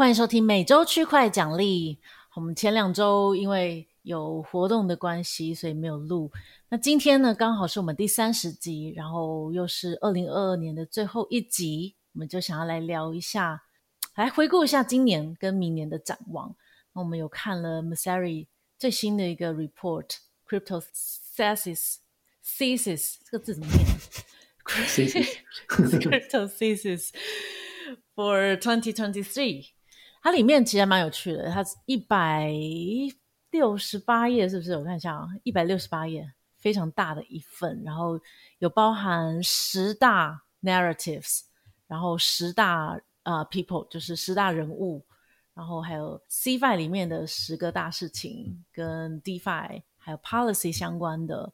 欢迎收听每周区块奖励。我们前两周因为有活动的关系，所以没有录。那今天呢，刚好是我们第三十集，然后又是二零二二年的最后一集，我们就想要来聊一下，来回顾一下今年跟明年的展望。那我们有看了 Messari 最新的一个 report，Crypto Thesis Thesis 这个字怎么念？Crypto Thesis for 2023。它里面其实蛮有趣的，它一百六十八页，是不是？我看一下啊，一百六十八页，非常大的一份，然后有包含十大 narratives，然后十大呃 people，就是十大人物，然后还有 CFI 里面的十个大事情，跟 DeFi 还有 policy 相关的，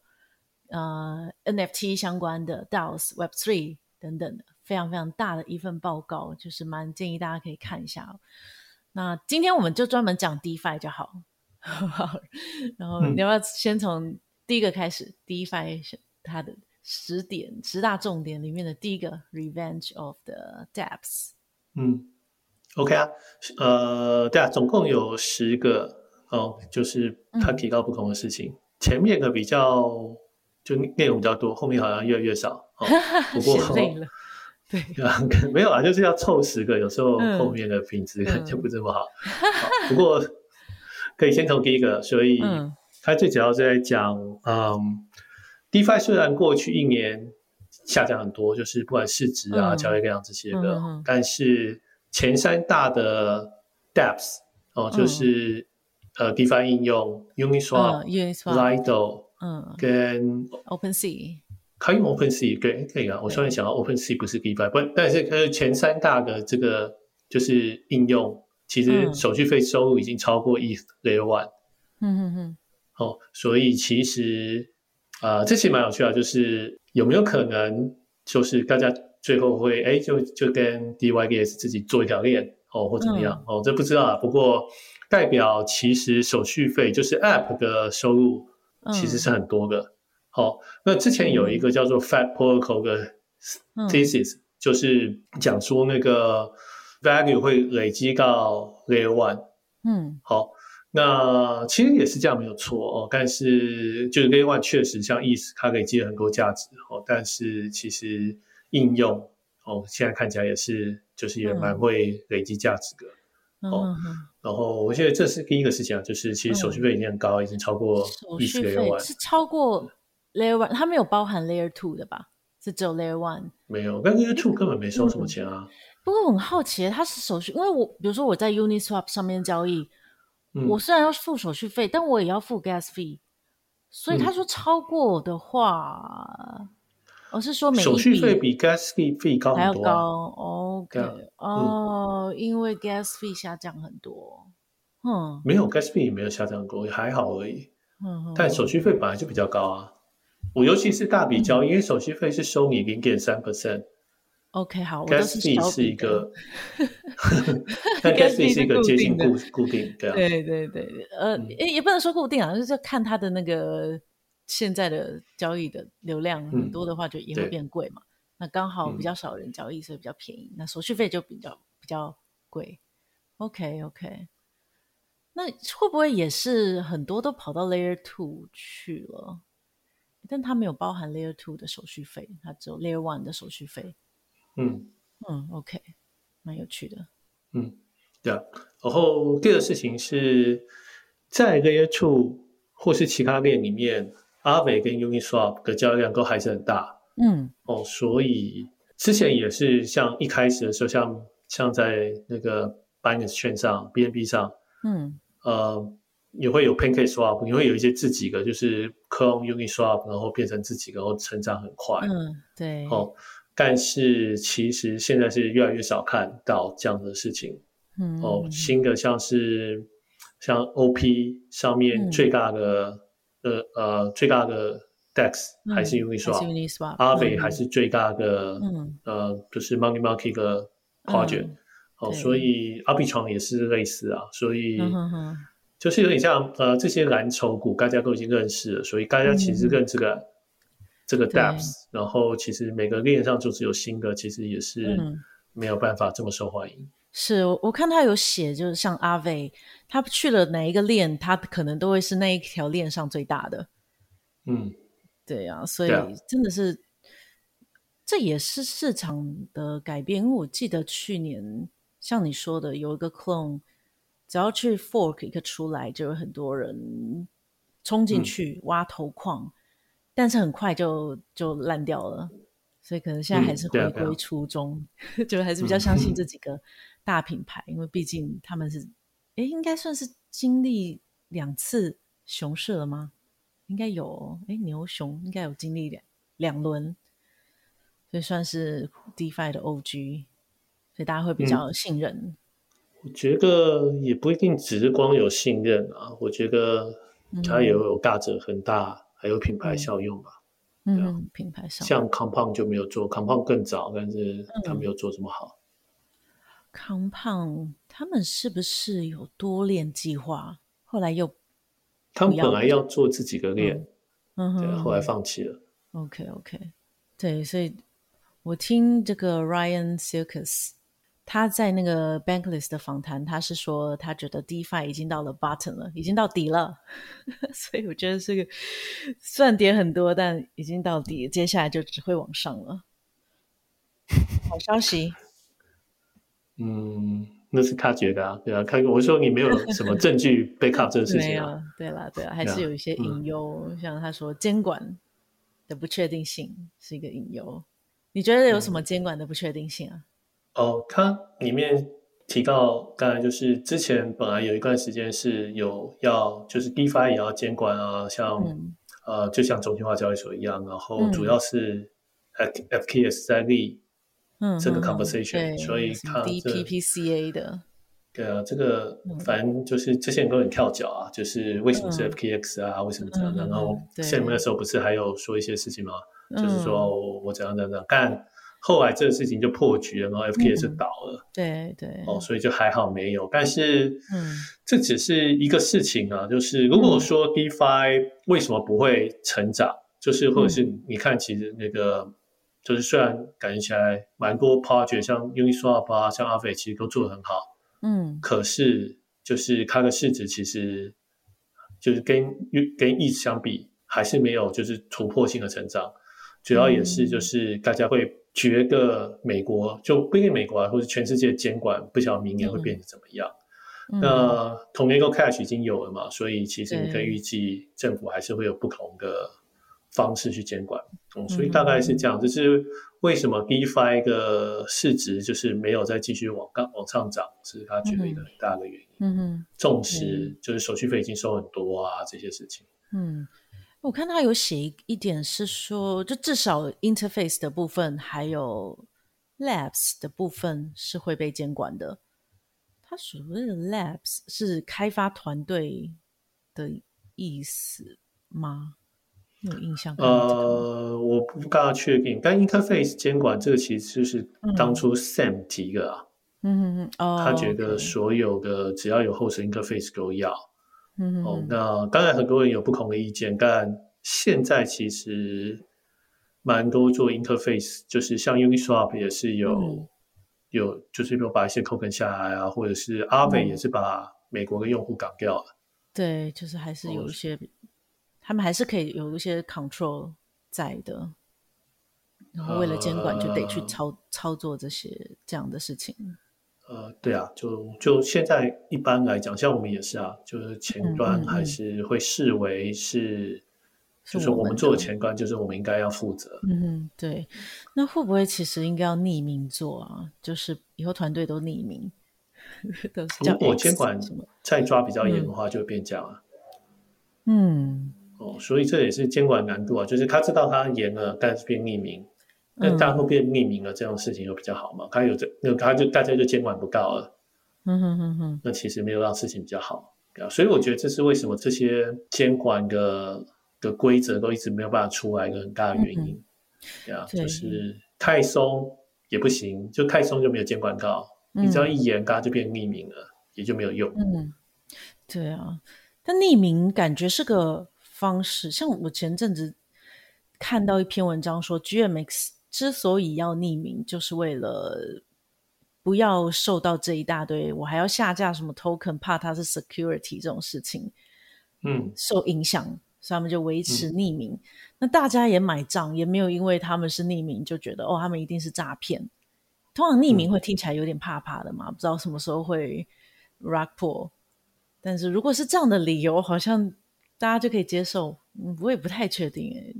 呃 NFT 相关的 DAOs Web3 等等的。非常非常大的一份报告，就是蛮建议大家可以看一下。那今天我们就专门讲 DeFi 就 好。然后你要不要先从第一个开始？嗯、DeFi 它的十点十大重点里面的第一个 Revenge of the Depths。嗯，OK 啊，呃，对啊，总共有十个哦，就是它提到不同的事情。嗯、前面的比较就内容比较多，后面好像越来越少。哦、不过累了。对啊，没有啊，就是要凑十个，有时候后面的品质可能就不这么好。不过可以先从第一个，所以它最主要是在讲，嗯，DeFi 虽然过去一年下降很多，就是不管市值啊、嗯、交易量这些的，嗯、但是前三大的 dApps 哦，就是、嗯、呃 DeFi 应用 Uniswap、嗯、Uniswap、Lido 嗯，跟 OpenSea。可以用 OpenSea，对，可以啊。我突然想到 OpenSea 不是 DeFi，不，但是呃前三大的这个就是应用，其实手续费收入已经超过 ETH Layer One。嗯嗯嗯。哦，所以其实啊、呃，这其实蛮有趣的，就是有没有可能就是大家最后会哎就就跟 DYDS 自己做一条链哦，或怎么样、嗯、哦，这不知道啊。不过代表其实手续费就是 App 的收入其实是很多的。嗯好，那之前有一个叫做 Fat Protocol 的 thesis，、嗯、就是讲说那个 value 会累积到 Layer One。嗯，好，那其实也是这样没有错哦，但是就是 Layer One 确实像 ETH 它累积了很多价值哦，但是其实应用哦现在看起来也是就是也蛮会累积价值的。嗯、哦，然后我觉得这是第一个事情啊，就是其实手续费已经很高，嗯、已经超过 ETH Layer One，是超过。Layer One 它没有包含 Layer Two 的吧？是只有 Layer One。没有，但 Layer Two 根本没收什么钱啊。嗯、不过我很好奇，它是手续，因为我比如说我在 Uniswap 上面交易，嗯、我虽然要付手续费，但我也要付 Gas Fee。所以他说超过的话，我、嗯、是说每手续费比 Gas Fee 费高很多、啊、还要高。OK，哦，嗯、因为 Gas Fee 下降很多。嗯，没有 Gas Fee 没有下降过，还好而已。嗯，但手续费本来就比较高啊。我尤其是大笔交易，因为手续费是收你零点三 percent。OK，好，Gas fee 是一个，但 Gas fee 是一个接近固固定，对啊，对对对，呃，也也不能说固定啊，就是看它的那个现在的交易的流量很多的话，就也会变贵嘛。那刚好比较少人交易，所以比较便宜，那手续费就比较比较贵。OK，OK，那会不会也是很多都跑到 Layer Two 去了？但它没有包含 Layer Two 的手续费，它只有 Layer One 的手续费。嗯嗯，OK，蛮有趣的。嗯，对啊。然后第二个事情是在 Layer Two 或是其他链里面，Aave 跟 Uniswap 的交易量都还是很大。嗯，哦，所以之前也是像一开始的时候，像像在那个 Binance 券上、BNB 上，嗯，呃。也会有 Pancake Swap，也会有一些自己的，就是 Clone Uniswap，然后变成自己，然后成长很快。嗯，对。哦，但是其实现在是越来越少看到这样的事情。嗯。哦，新的像是像 OP 上面最大的、嗯、呃呃最大的 DEX 还是 Uniswap，阿伟还是最大的嗯呃就是 Money Market 的 Project、嗯。哦，所以 Arbitrum 也是类似啊，所以。嗯哼哼就是有点像呃，这些蓝筹股大家都已经认识了，所以大家其实认这个、嗯、这个 dApps，然后其实每个链上就只有新的，其实也是没有办法这么受欢迎。是我看他有写，就是像阿伟，他去了哪一个链，他可能都会是那一条链上最大的。嗯，对啊，所以真的是，这也是市场的改变。因为我记得去年像你说的，有一个 clone，只要去 fork 一个出来，就有很多人冲进去挖头矿，嗯、但是很快就就烂掉了。所以可能现在还是回归初衷，嗯、就还是比较相信这几个大品牌，嗯、因为毕竟他们是，哎，应该算是经历两次熊市了吗？应该有，哎，牛熊应该有经历两两轮，所以算是 DeFi 的 OG，所以大家会比较信任。嗯、我觉得也不一定只是光有信任啊，我觉得它也有大者很大，嗯、还有品牌效用吧。嗯，嗯，品牌效用像 Compound 就没有做，Compound 更早，但是他没有做这么好。嗯、Compound 他们是不是有多链计划？后来又？他们本来要做这几个链，嗯哼，对，后来放弃了。OK，OK，对，所以我听这个 Ryan Selkis 他在那个 Bankless 的访谈，他是说他觉得 DeFi 已经到了 bottom 了，已经到底了。所以我觉得这个虽然跌很多，但已经到底，接下来就只会往上了。好消息。嗯。那是他觉得啊，对啊，看我说你没有什么证据 back up 这个事情啊，对啦，对啦，还是有一些隐忧，嗯、像他说监管的不确定性是一个隐忧。你觉得有什么监管的不确定性啊？嗯、哦，它里面提到，刚才就是之前本来有一段时间是有要，就是 DeFi 也要监管啊，像、嗯、呃，就像中心化交易所一样，然后主要是 FKS 在立。嗯，这个 conversation，所以它 DPPCA 的，对啊，这个反正就是这些人都很跳脚啊，就是为什么是 FKX 啊，为什么这样？然后下面的时候不是还有说一些事情吗？就是说我怎样怎样，但后来这个事情就破局了，然后 FKX 倒了，对对，哦，所以就还好没有，但是嗯，这只是一个事情啊，就是如果说 DeFi 为什么不会成长，就是或者是你看其实那个。就是虽然感觉起来蛮多 project，像 Uniswap 啊，像阿飞其实都做得很好，嗯，可是就是它的市值其实就是跟跟 ETH 相比，还是没有就是突破性的成长。主要也是就是大家会觉得美国就不一定美国啊，或者全世界监管不晓得明年会变成怎么样。嗯、那同一个 cash 已经有了嘛，所以其实你可以预计政府还是会有不同的。方式去监管，嗯，所以大概是这样。这、嗯、是为什么 DeFi 的市值就是没有再继续往上往上涨，是他觉得一个很大的原因。嗯哼，纵使就是手续费已经收很多啊，这些事情。嗯，我看他有写一点是说，就至少 Interface 的部分还有 Labs 的部分是会被监管的。他所谓的 Labs 是开发团队的意思吗？有印象？呃，我不大确定，但 interface 监管这个其实就是当初 Sam 提的啊。嗯嗯嗯，哦，他觉得所有的只要有 host interface 都要。嗯嗯。哦，那当然很多人有不同的意见，但现在其实蛮多做 interface，就是像 Uniswap 也是有、嗯、有，就是有把一些 token 下来啊，或者是 Aave 也是把美国的用户赶掉了。对，就是还是有一些。他们还是可以有一些 control 在的，然后为了监管就得去操、呃、操作这些这样的事情。呃，对啊，就就现在一般来讲，像我们也是啊，就是前端还是会视为是，就是我们做的前端，就是我们应该要负责。嗯嗯，对。那会不会其实应该要匿名做啊？就是以后团队都匿名，如果监管再抓比较严的话，就会变这样啊。嗯。哦，所以这也是监管难度啊，就是他知道他严了，但是变匿名，那大家会变匿名了，这种事情又比较好嘛？他有这，那他就大家就监管不到了，嗯哼哼哼，那其实没有让事情比较好，对啊，所以我觉得这是为什么这些监管的的规则都一直没有办法出来一个很大的原因，对啊，就是太松也不行，就太松就没有监管到，你只要一严，大家就变匿名了，也就没有用，嗯，对啊，但匿名感觉是个。方式，像我前阵子看到一篇文章说，GMX 之所以要匿名，就是为了不要受到这一大堆，我还要下架什么 token，怕它是 security 这种事情，嗯，受影响，所以他们就维持匿名。嗯、那大家也买账，也没有因为他们是匿名就觉得哦，他们一定是诈骗。通常匿名会听起来有点怕怕的嘛，嗯、不知道什么时候会 rug pull。但是如果是这样的理由，好像大家就可以接受。嗯，我也不太确定诶。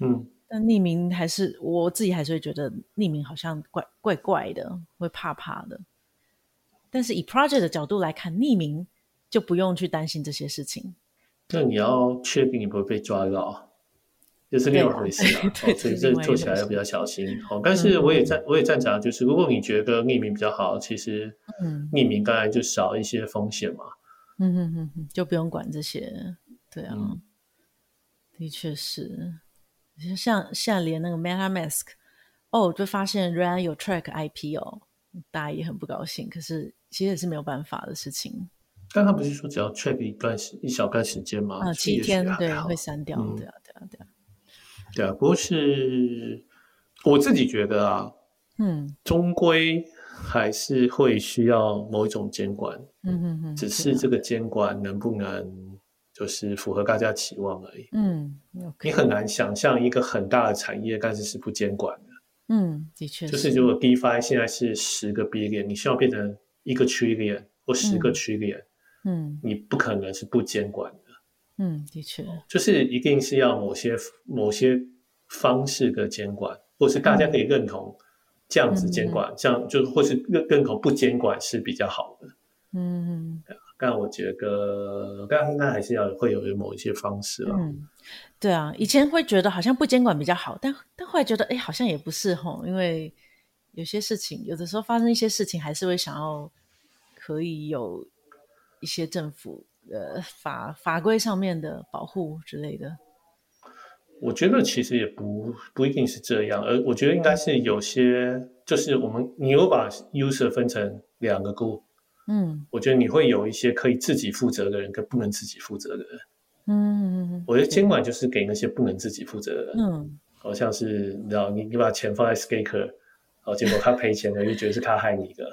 嗯。但匿名还是我自己还是会觉得匿名好像怪怪怪的，会怕怕的。但是以 project 的角度来看，匿名就不用去担心这些事情。那你要确定你不会被抓到，这是另外一回事啊。所以这做起来要比较小心。好，但是我也赞我也赞成，就是如果你觉得匿名比较好，其实匿名当然就少一些风险嘛。嗯哼哼哼，就不用管这些。对啊，嗯、的确是。像现在连那个 MetaMask，哦，就发现仍然有 track IP 哦，大家也很不高兴。可是其实也是没有办法的事情。但他不是说只要 track 一段时一小段时间吗？啊，七天对会删掉，嗯、对啊对啊对啊。对啊，不过是我自己觉得啊，嗯，终归还是会需要某一种监管。嗯嗯嗯，只是这个监管能不能？就是符合大家期望而已。嗯，okay. 你很难想象一个很大的产业，但是是不监管的。嗯，的确。就是如果 DeFi 现在是十个 billion，你需要变成一个 trillion 或十个 trillion，嗯，你不可能是不监管的。嗯，的确。就是一定是要某些某些方式的监管，或是大家可以认同这样子监管，这样、嗯、就或是认认同不监管是比较好的。嗯。但我觉得，刚刚应该还是要会有某一些方式了。嗯，对啊，以前会觉得好像不监管比较好，但但后来觉得，哎，好像也不是吼，因为有些事情，有的时候发生一些事情，还是会想要可以有一些政府呃法法规上面的保护之类的。我觉得其实也不不一定是这样，而我觉得应该是有些，就是我们你有把 user 分成两个 group。嗯，我觉得你会有一些可以自己负责的人跟不能自己负责的人。嗯，我觉得监管就是给那些不能自己负责的人。嗯，好像是你知道，你你把钱放在 Skaker，哦，结果他赔钱了，又觉得是他害你的。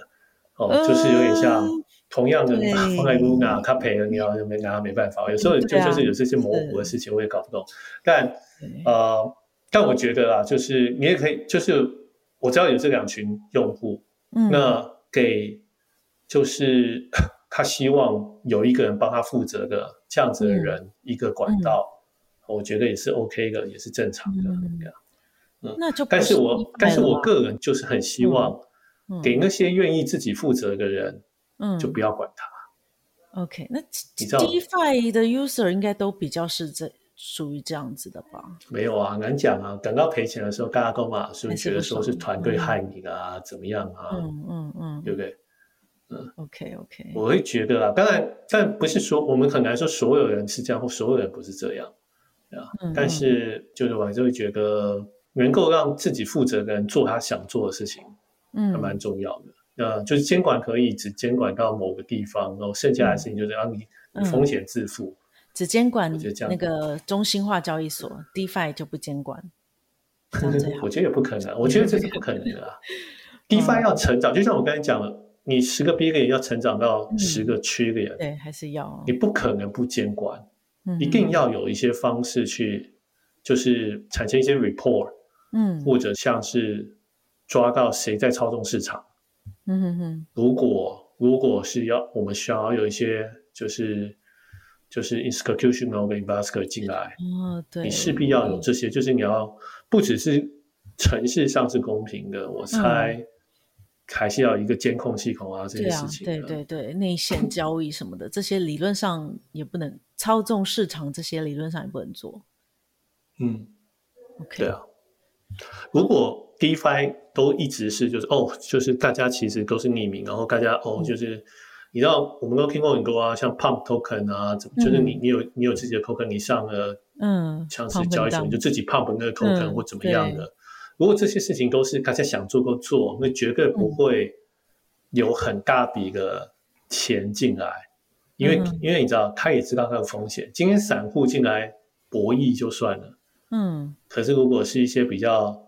哦，就是有点像同样的，你放在 Luna，他赔了，你要没拿他没办法。有时候就就是有这些模糊的事情，我也搞不懂。但呃，但我觉得啊，就是你也可以，就是我知道有这两群用户，那给。就是 他希望有一个人帮他负责的这样子的人，嗯、一个管道，嗯、我觉得也是 OK 的，也是正常的。那就但是我但是我个人就是很希望给那些愿意自己负责的人，嗯，就不要管他。嗯、OK，那 DeFi 的 user 应该都比较是这属于这样子的吧？没有啊，难讲啊。等到赔钱的时候，大家都嘛是不是觉得说是团队害你啊？嗯、怎么样啊？嗯嗯嗯，对不对？嗯，OK OK，我会觉得啊，当然，但不是说我们很难说所有人是这样，或所有人不是这样，啊，嗯、但是就是我还是会觉得，能够让自己负责的人做他想做的事情，嗯，还蛮重要的。呃，就是监管可以只监管到某个地方，然后剩下的事情就是让你你风险自负，嗯、只监管那个中心化交易所，DeFi 就不监管。我觉得也不可能，我觉得这是不可能的啊。DeFi 要成长，就像我刚才讲的。你十个 billion 要成长到十个 trillion，对，还是要。你不可能不监管，一定要有一些方式去，就是产生一些 report，嗯，或者像是抓到谁在操纵市场，嗯哼哼。如果如果是要我们需要有一些就是就是 institutional investor 进来，哦，对，你势必要有这些，就是你要不只是城市上是公平的，我猜。还是要一个监控系统啊，这些事情。对啊，对对对，内线交易什么的，这些理论上也不能操纵市场，这些理论上也不能做。嗯，OK，对啊。如果 DeFi 都一直是就是哦，就是大家其实都是匿名，然后大家哦，就是、嗯、你知道我们都听过很多啊，像 Pump Token 啊，怎么就是你你有你有自己的 Token，你上了嗯，像是交易所你就自己 Pump 那个 Token、嗯、或怎么样的。如果这些事情都是大家想做就做，那绝对不会有很大笔的钱进来，嗯、因为、嗯、因为你知道，他也知道他的风险。今天散户进来博弈就算了，嗯，可是如果是一些比较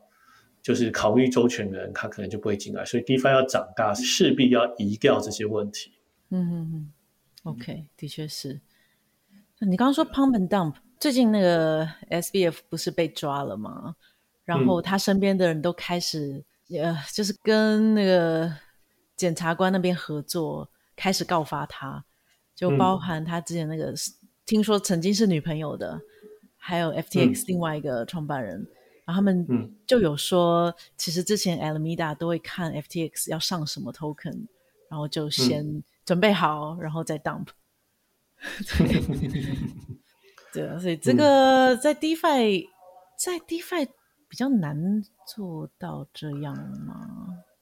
就是考虑周全的人，他可能就不会进来。所以 DeFi 要长大，势必要移掉这些问题。嗯嗯嗯，OK，的确是。你刚刚说 Pump and Dump，最近那个 SBF 不是被抓了吗？然后他身边的人都开始，嗯、呃，就是跟那个检察官那边合作，开始告发他，就包含他之前那个、嗯、听说曾经是女朋友的，还有 FTX 另外一个创办人。嗯然后他们就有说，其实之前 Alameda 都会看 FTX 要上什么 token，然后就先准备好，嗯、然后再 dump。对，对啊，所以这个在 DeFi，在 DeFi 比较难做到这样吗？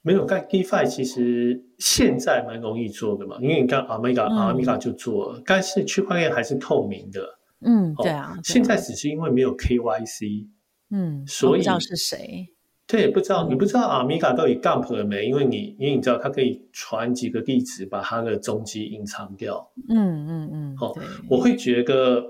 没有，但 DeFi 其实现在蛮容易做的嘛，因为你看 Alameda，Alameda 就做了，但是区块链还是透明的。嗯，对啊。现在只是因为没有 KYC。嗯，所以不知道是谁，对，不知道，你不知道阿米嘎到底 dump 了没？因为你，因为你知道，它可以传几个地址，把它的踪迹隐藏掉。嗯嗯嗯。好、我会觉得，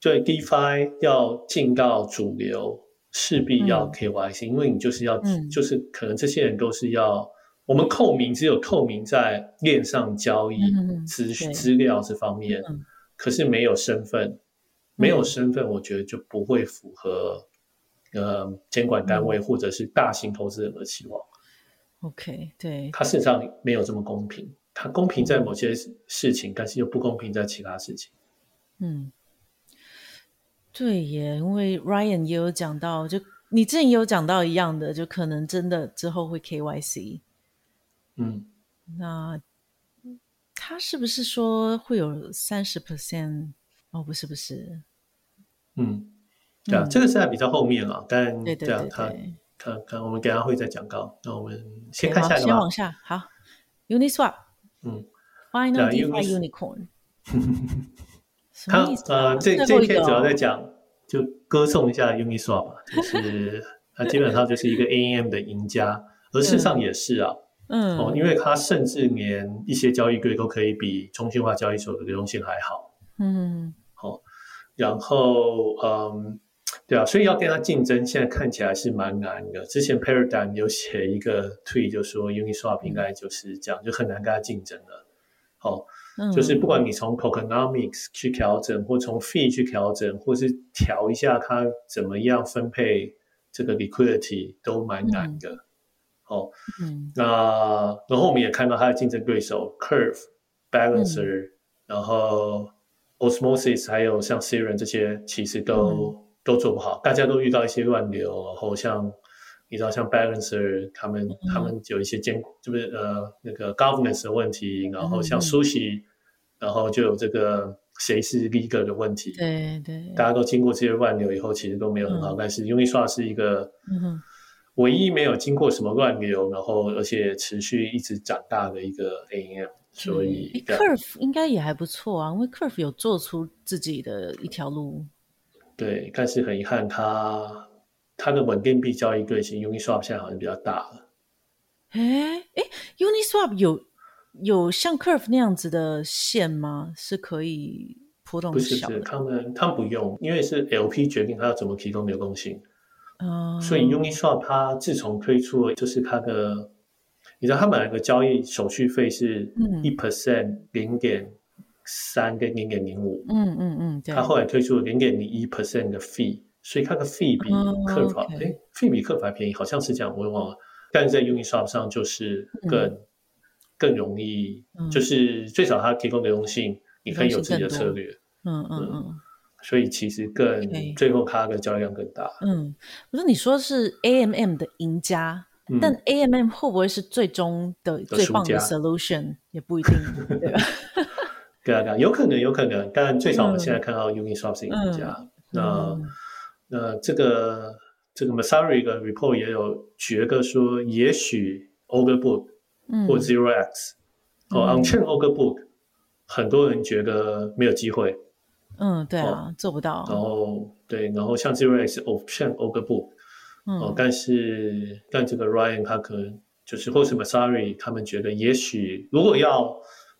对 DeFi 要进到主流，势必要 KYC，、嗯、因为你就是要、嗯，就是可能这些人都是要我们透明，只有透明在链上交易资资、嗯、料这方面、嗯，可是没有身份。没有身份，我觉得就不会符合呃监管单位或者是大型投资人的期望。OK，对，它事实上没有这么公平。它公平在某些事情，但是又不公平在其他事情。嗯，对耶，因为 Ryan 也有讲到，就你之前也有讲到一样的，就可能真的之后会 KYC。嗯，那他是不是说会有三十？percent？哦，不是不是，嗯，对啊，嗯、这个是在比较后面了，但对对对，对，他看看我们等下会再讲到，那我们先看下一个，先往下，好，Uniswap，嗯，Final DeFi Unicorn，他呃，这这篇主要在讲，就歌颂一下 Uniswap 吧，就是 他基本上就是一个 AMM 的赢家，而事实上也是啊，嗯，哦，因为他甚至连一些交易规都可以比中心化交易所的流动性还好，嗯。好然后，嗯，对啊，所以要跟他竞争，现在看起来是蛮难的。之前 Paradigm 有写一个 tweet 就说 Uniswap 应该就是这样，就很难跟他竞争了。好，就是不管你从 Coconomics 去调整，或从 Fee 去调整，或是调一下它怎么样分配这个 Liquidity，都蛮难的。好，嗯，那然后我们也看到它的竞争对手 Curve Balancer，然后。Osmosis 还有像 Serum 这些，其实都、嗯、都做不好，大家都遇到一些乱流，然后像你知道，像 Balancer 他们、嗯、他们有一些监，就是呃那个 governance 的问题，然后像 Sushi，、嗯、然后就有这个谁是 leader 的问题，对对，大家都经过这些乱流以后，其实都没有很好，嗯、但是 Uniswap 是一个唯一没有经过什么乱流，然后而且持续一直长大的一个 AMM。所以，Curve 应该也还不错啊，因为 Curve 有做出自己的一条路。对，但是很遗憾，它它的稳定币交易对型 Uniswap 现在好像比较大了。哎哎，Uniswap 有有像 Curve 那样子的线吗？是可以波动小的？不是，是他们他们不用，因为是 LP 决定他要怎么提供流动性。嗯，所以 Uniswap 它自从推出了，就是它的。你知道他们两个交易手续费是一 percent 零点三跟零点零五，嗯嗯嗯，他后来推出了零点零一 percent 的 fee，所以他的 fee 比 Curve 哎，fee 比 Curve 还便宜，好像是这样，我也忘了。但是在 Uniswap 上就是更、嗯、更容易、嗯，就是最少它提供流动性，你可以有自己的策略，嗯嗯嗯，嗯，所以其实更.最后它的交易量更大。嗯，不是你说是 AMM 的赢家。但 AMM 会不会是最终的最棒的 solution 也不一定，对吧？对啊，对啊，有可能，有可能。但最少我们现在看到 Uniswap 是赢家。嗯、那、嗯、那这个这个 Messari 的 report 也有觉得说，也许 Augur 嗯，或 Zero X，哦，Unchain Older Book，很多人觉得没有机会。嗯，对啊，做不到。然后对，然后像 Zero X，哦，Unchain Older Book，哦，但是但这个 Ryan 他可能就是或是 Masari，他们觉得也许如果要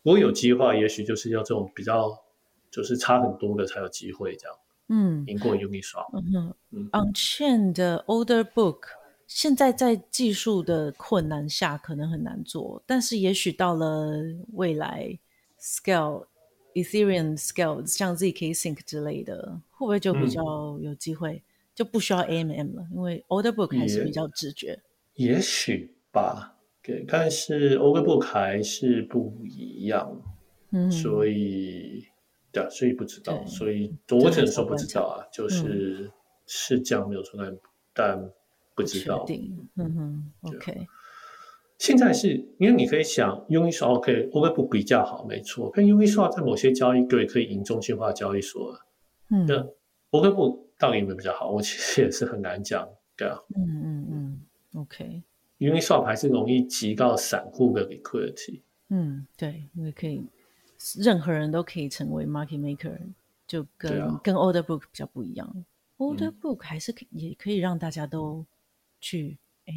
如果有机会，也许就是要这种比较就是差很多的才有机会这样。嗯，英国容易耍。嗯嗯，Unchain 的 Older Book。现在在技术的困难下可能很难做，但是也许到了未来，Scale Ethereum Scale 像 zk Sync 之类的，会不会就比较有机会，嗯、就不需要 AMM 了？因为 Order Book 还是比较直觉。也，也许吧，对，但是 Order Book 还是不一样，嗯，所以对啊，所以不知道，所以我只能说不知道啊，就是、嗯、是这样没有错，但但。不知道，嗯哼，OK。现在是因为你可以想，Uniswap OK，Order Book 比较好，没错。但 Uniswap 在某些交易对可以赢中心化交易所，嗯，那 Order Book 到底有没有比较好？我其实也是很难讲，对啊，嗯嗯嗯，OK。Uniswap 还是容易提高散户的 liquidity，嗯，对，因为可以任何人都可以成为 market maker，就跟、啊、跟 Order Book 比较不一样。Order Book 还是可也可以让大家都。去哎，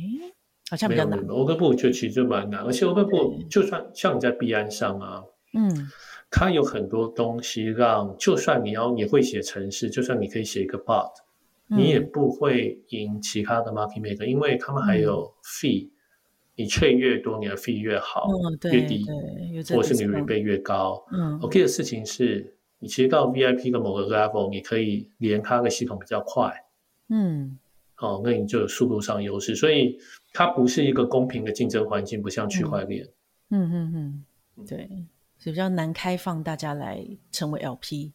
好像比较难。Order Book 就其实就蛮难，而且 Order Book 就算像你在币安上啊，嗯，它有很多东西让，就算你要你会写程式，就算你可以写一个 Bot，、嗯、你也不会赢其他的 Market Maker，因为他们还有 Fee，、嗯、你 Trade 越多，你的 Fee 越好，嗯、越低，或是你 Rebate 越高。嗯，OK 的事情是，你其实到 VIP 的某个 Level，你可以连它的系统比较快。嗯。哦，那你就有速度上优势，所以它不是一个公平的竞争环境，不像区块链。嗯嗯嗯，对，所以比较难开放大家来成为 LP。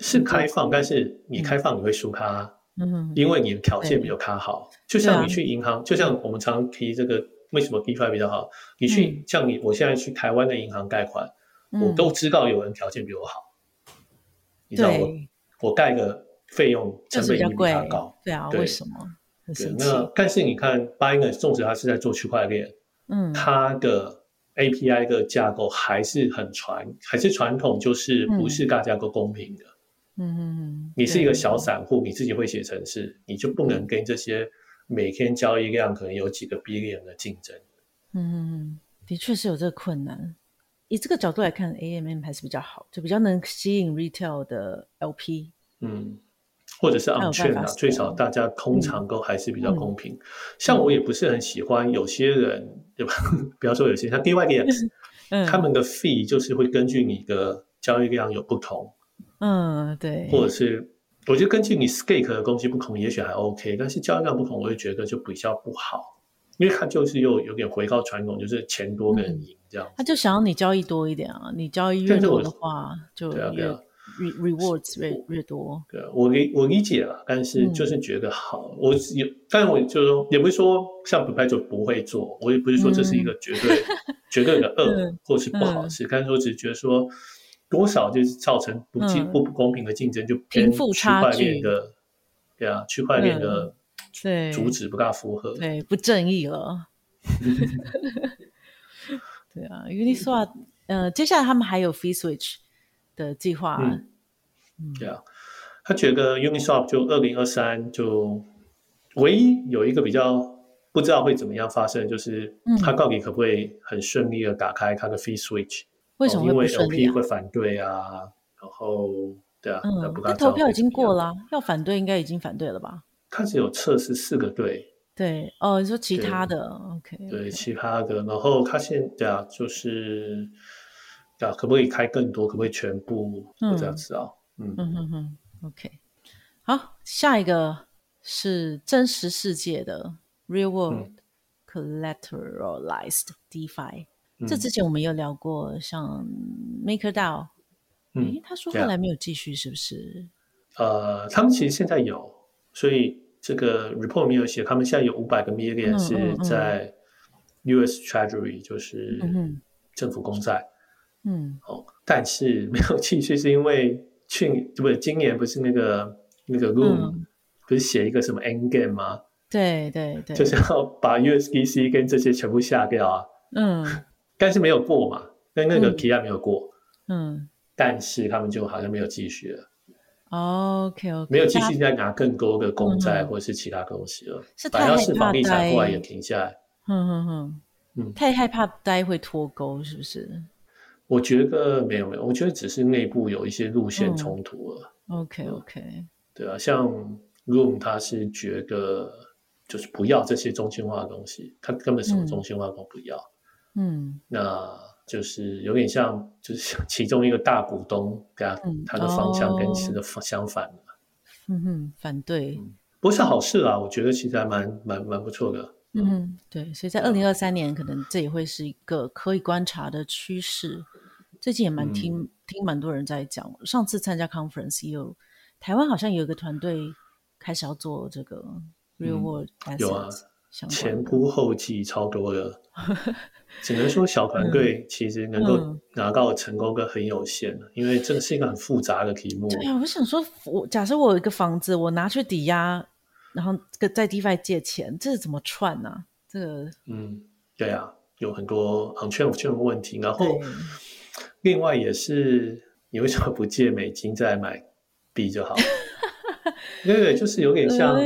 是开放，但是你开放你会输咖，嗯，因为你的条件比较卡好。就像你去银行，就像我们常提这个，为什么 DeFi 比较好？你去像你，我现在去台湾的银行贷款，我都知道有人条件比我好。你知道我我贷个。费用成本也比它高，对啊，为什么？对，那但是你看，Binance 纵使它是在做区块链，嗯，它的 API 的架构还是很传，还是传统，就是不是大家都公平的。嗯嗯嗯，你是一个小散户，你自己会写程式，你就不能跟这些每天交易量可能有几个 billion 的竞争。嗯嗯，的确是有这个困难。以这个角度来看，AMM 还是比较好，就比较能吸引 retail 的 LP。嗯。或者是 on chain 啊，最少大家通常都还是比较公平。嗯、像我也不是很喜欢有些人，嗯、对吧？比方说有些像 dYdX，嗯，他们的 fee 就是会根据你的交易量有不同。嗯，对。或者是我觉得根据你 stake 的东西不同，也许还 OK，但是交易量不同，我就觉得就比较不好，因为他就是又有点回到传统，就是钱多的人赢这样、嗯。他就想要你交易多一点啊，你交易越多的话，就越。Rewards 越越多，对，我理我理解了，但是就是觉得好，嗯、我有，但我就是说，也不是说像不派就不会做，我也不是说这是一个绝对、嗯、绝对的恶或是不好的事，但是我只觉得说多少就是造成不竞不不公平的竞争，就偏区块链的，对啊，区块链的对主旨不大符合，对不正义了 对啊，Uniswap，呃，接下来他们还有 Fee Switch。的计划，嗯，对啊，他觉得 Uniswap 就二零二三就唯一有一个比较不知道会怎么样发生，就是他到底可不可以很顺利的打开他的 Fee Switch？为什么？因为 LP 会反对啊，然后对啊，嗯，他投票已经过了，要反对应该已经反对了吧？他只有测试四个队，对，哦，你说其他的，OK，对，其他的，然后他现在啊，就是。啊，可不可以开更多？可不可以全部？嗯，这样子啊。嗯嗯嗯嗯。OK，好，下一个是真实世界的 Real World Collateralized DeFi。这之前我们有聊过，像 MakerDAO。诶，他说后来没有继续，是不是？呃，他们其实现在有，所以这个 report 没有写，他们现在有五百个 million 是在 US Treasury，就是政府公债。嗯，哦，但是没有继续，是因为去不是今年不是那个那个 Room、嗯、不是写一个什么 Endgame 吗？对对对，就是要把 USDC 跟这些全部下掉啊。嗯，但是没有过嘛，那那个提案没有过。嗯，但是他们就好像没有继续了。OK OK，没有继续再拿更多的公债或是其他东西了。是太害怕房地产后来也停下来。嗯嗯嗯嗯，太害怕呆会脱钩，是不是？我觉得没有没有，我觉得只是内部有一些路线冲突了。OK OK，对啊，像 Room 他是觉得就是不要这些中心化的东西，他根本什么中心化都不要。嗯，那就是有点像，就是其中一个大股东，给他、嗯、他的方向跟其实相反。嗯哼，反对，嗯、不是好事啊！我觉得其实还蛮蛮蛮不错的。嗯，对，所以在二零二三年，可能这也会是一个可以观察的趋势。最近也蛮听、嗯、听蛮多人在讲，上次参加 conference 也有台湾好像有一个团队开始要做这个 real world 有啊，前仆后继超多的，只能说小团队其实能够拿到成功跟很有限、嗯、因为这个是一个很复杂的题目。对啊，我想说，我假设我有一个房子，我拿去抵押。然后在 DeFi 借钱，这是怎么串呢、啊？这个，嗯，对啊，有很多很圈圈的问题。然后，另外也是，你为什么不借美金再买币就好？对对，就是有点像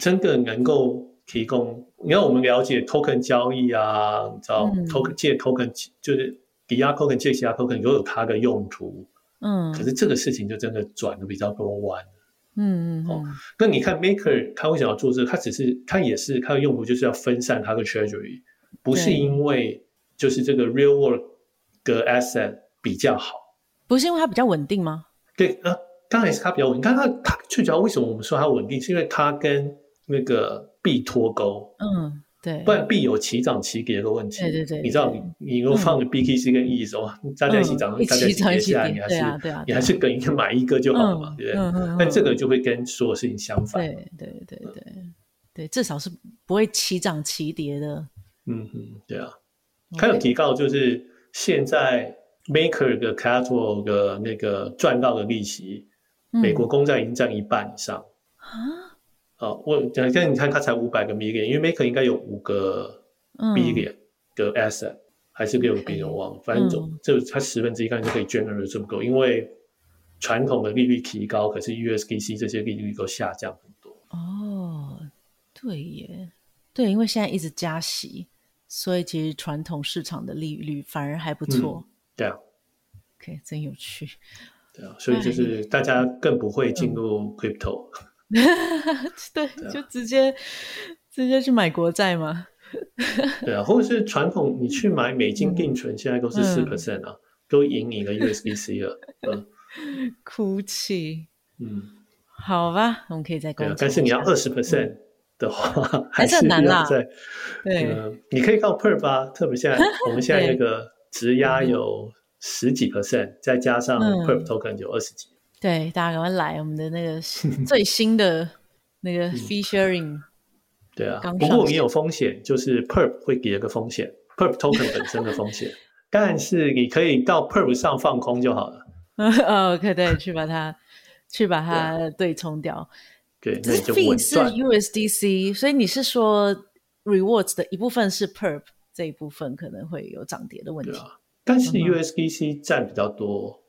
真的能够提供。你看，我们了解 token 交易啊，你知道、嗯、token 借 token 就是抵押 token 借其他 token 都有它的用途。嗯，可是这个事情就真的转的比较多弯。嗯嗯，嗯哦，那你看 Maker 他为什么要做这个？他只是他也是他的用途就是要分散他的 Treasury，不是因为就是这个 Real World 的 Asset 比较好，不是因为它比较稳定吗？对，呃，当然是它比较稳定。看它它最主要为什么我们说它稳定，是因为它跟那个币脱钩。嗯。对，不然币有齐涨齐跌的问题。对对对，你知道，你如果放个 BTC 跟 ETH 的时候，大家一起涨，大家一起跌下来，你还是你还是等于买一个就好了嘛，对不对？但这个就会跟所有事情相反。对对对对对，至少是不会齐涨齐跌的。嗯嗯，对啊。他有提到，就是现在 Maker 的 Collateral 的那个赚到的利息，美国公债已经占一半以上啊。哦，我讲，现在你看，它才五百个 million，因为 Maker 应该有五个 billion 的 asset，、嗯、还是六个 billion，我忘了，反正总这它十分之一，看就可以 generate 这么多。因为传统的利率提高，可是 USDC 这些利率都下降很多。哦，对耶，对，因为现在一直加息，所以其实传统市场的利率反而还不错。嗯、对啊，OK，真有趣。对啊，所以就是大家更不会进入 crypto。嗯 对，就直接直接去买国债嘛？对啊，或者是传统，你去买美金定存，现在都是四 percent 啊，都赢你的 USDC 了。嗯，哭泣。嗯，好吧，我们可以再讲。但是你要二十 percent 的话，还是很难啦。对，你可以靠 Perp 啊，特别现在我们现在那个质押 有十几 percent，再加上 Perp token 就二十几。对，大家赶快来我们的那个 最新的那个 fee sharing、嗯。对啊，不过也有风险，就是 perp 会给一个风险，perp token 本身的风险。但是你可以到 perp 上放空就好了。哦，可以对，去把它去把它对冲掉。对，那是 USDC，所以你是说 rewards 的一部分是 perp，这一部分可能会有涨跌的问题。但是 USDC 占比较多。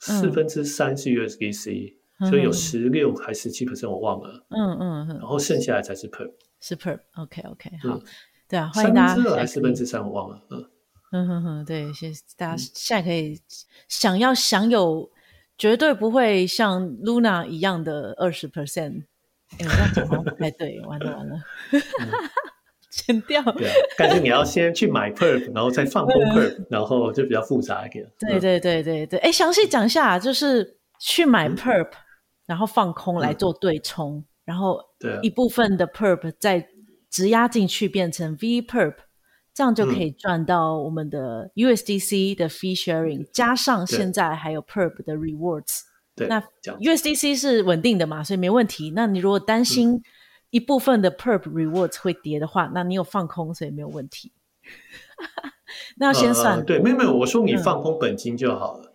四分之三是 USDC，、嗯、所以有十六还是十七 percent 我忘了。嗯嗯，然后剩下来才是 perp，是 perp，OK OK，好，嗯、对啊，欢迎大家。三分之二还是四分之三我忘了。嗯嗯哼哼，对，谢谢大家现在可以想要享有绝对不会像 Luna 一样的二十 percent，哎，我这样讲好像不太对，完了完了。嗯 剪掉。对啊，但是你要先去买 perp，然后再放空 perp，然后就比较复杂一点。对对对对对，哎，详细讲一下，就是去买 perp，然后放空来做对冲，然后一部分的 perp 再直压进去变成 VPerp，这样就可以赚到我们的 USDC 的 fee sharing，加上现在还有 perp 的 rewards。对，那 USDC 是稳定的嘛，所以没问题。那你如果担心，一部分的 perp rewards 会跌的话，那你有放空，所以没有问题。那要先算、呃、对，没有没有，我说你放空本金就好了。嗯、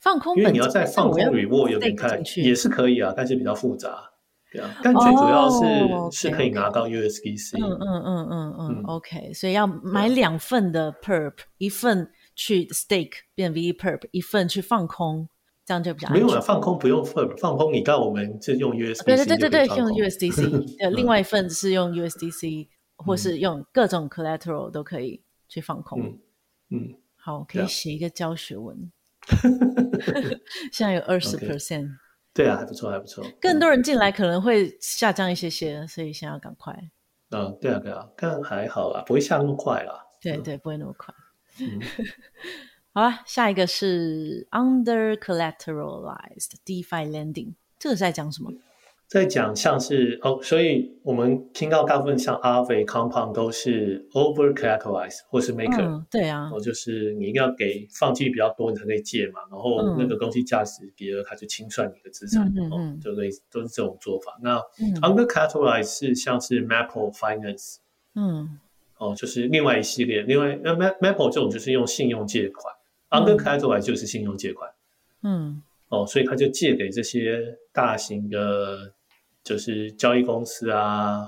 放空本金，因为你要再放空 reward 有点看也是可以啊，但是比较复杂。对啊，但最主要是、哦、是可以拿到 USDC。嗯嗯嗯嗯嗯，嗯，OK，所以要买两份的 perp，一份去 stake 变 VPerp，一份去放空。这样就比较没有了，放空不用放放空，你到我们是用 USDC，对对对对对，用 USDC，呃，另外一份是用 USDC，或是用各种 collateral 都可以去放空。嗯，嗯。好，可以写一个教学文。现在有二十 percent，对啊，还不错，还不错。更多人进来可能会下降一些些，所以先要赶快。嗯，对啊，对啊，但还好啦，不会下那么快啦。对对，不会那么快。嗯、好啊，下一个是 under collateralized DeFi lending，这个是在讲什么？在讲像是哦，所以我们听到大部分像 Aave、Compound 都是 over collateralized 或是 Maker，、嗯、对啊，哦，就是你一定要给放弃比较多，你才可以借嘛，然后那个东西价值跌了，他就清算你的资产，嗯、哦，就类似都是这种做法。那、嗯、under collateralized 是像是 Maple Finance，嗯，哦，就是另外一系列，另外那 Maple 这种就是用信用借款、嗯、，under collateralized 就是信用借款，嗯，哦，所以他就借给这些大型的。就是交易公司啊，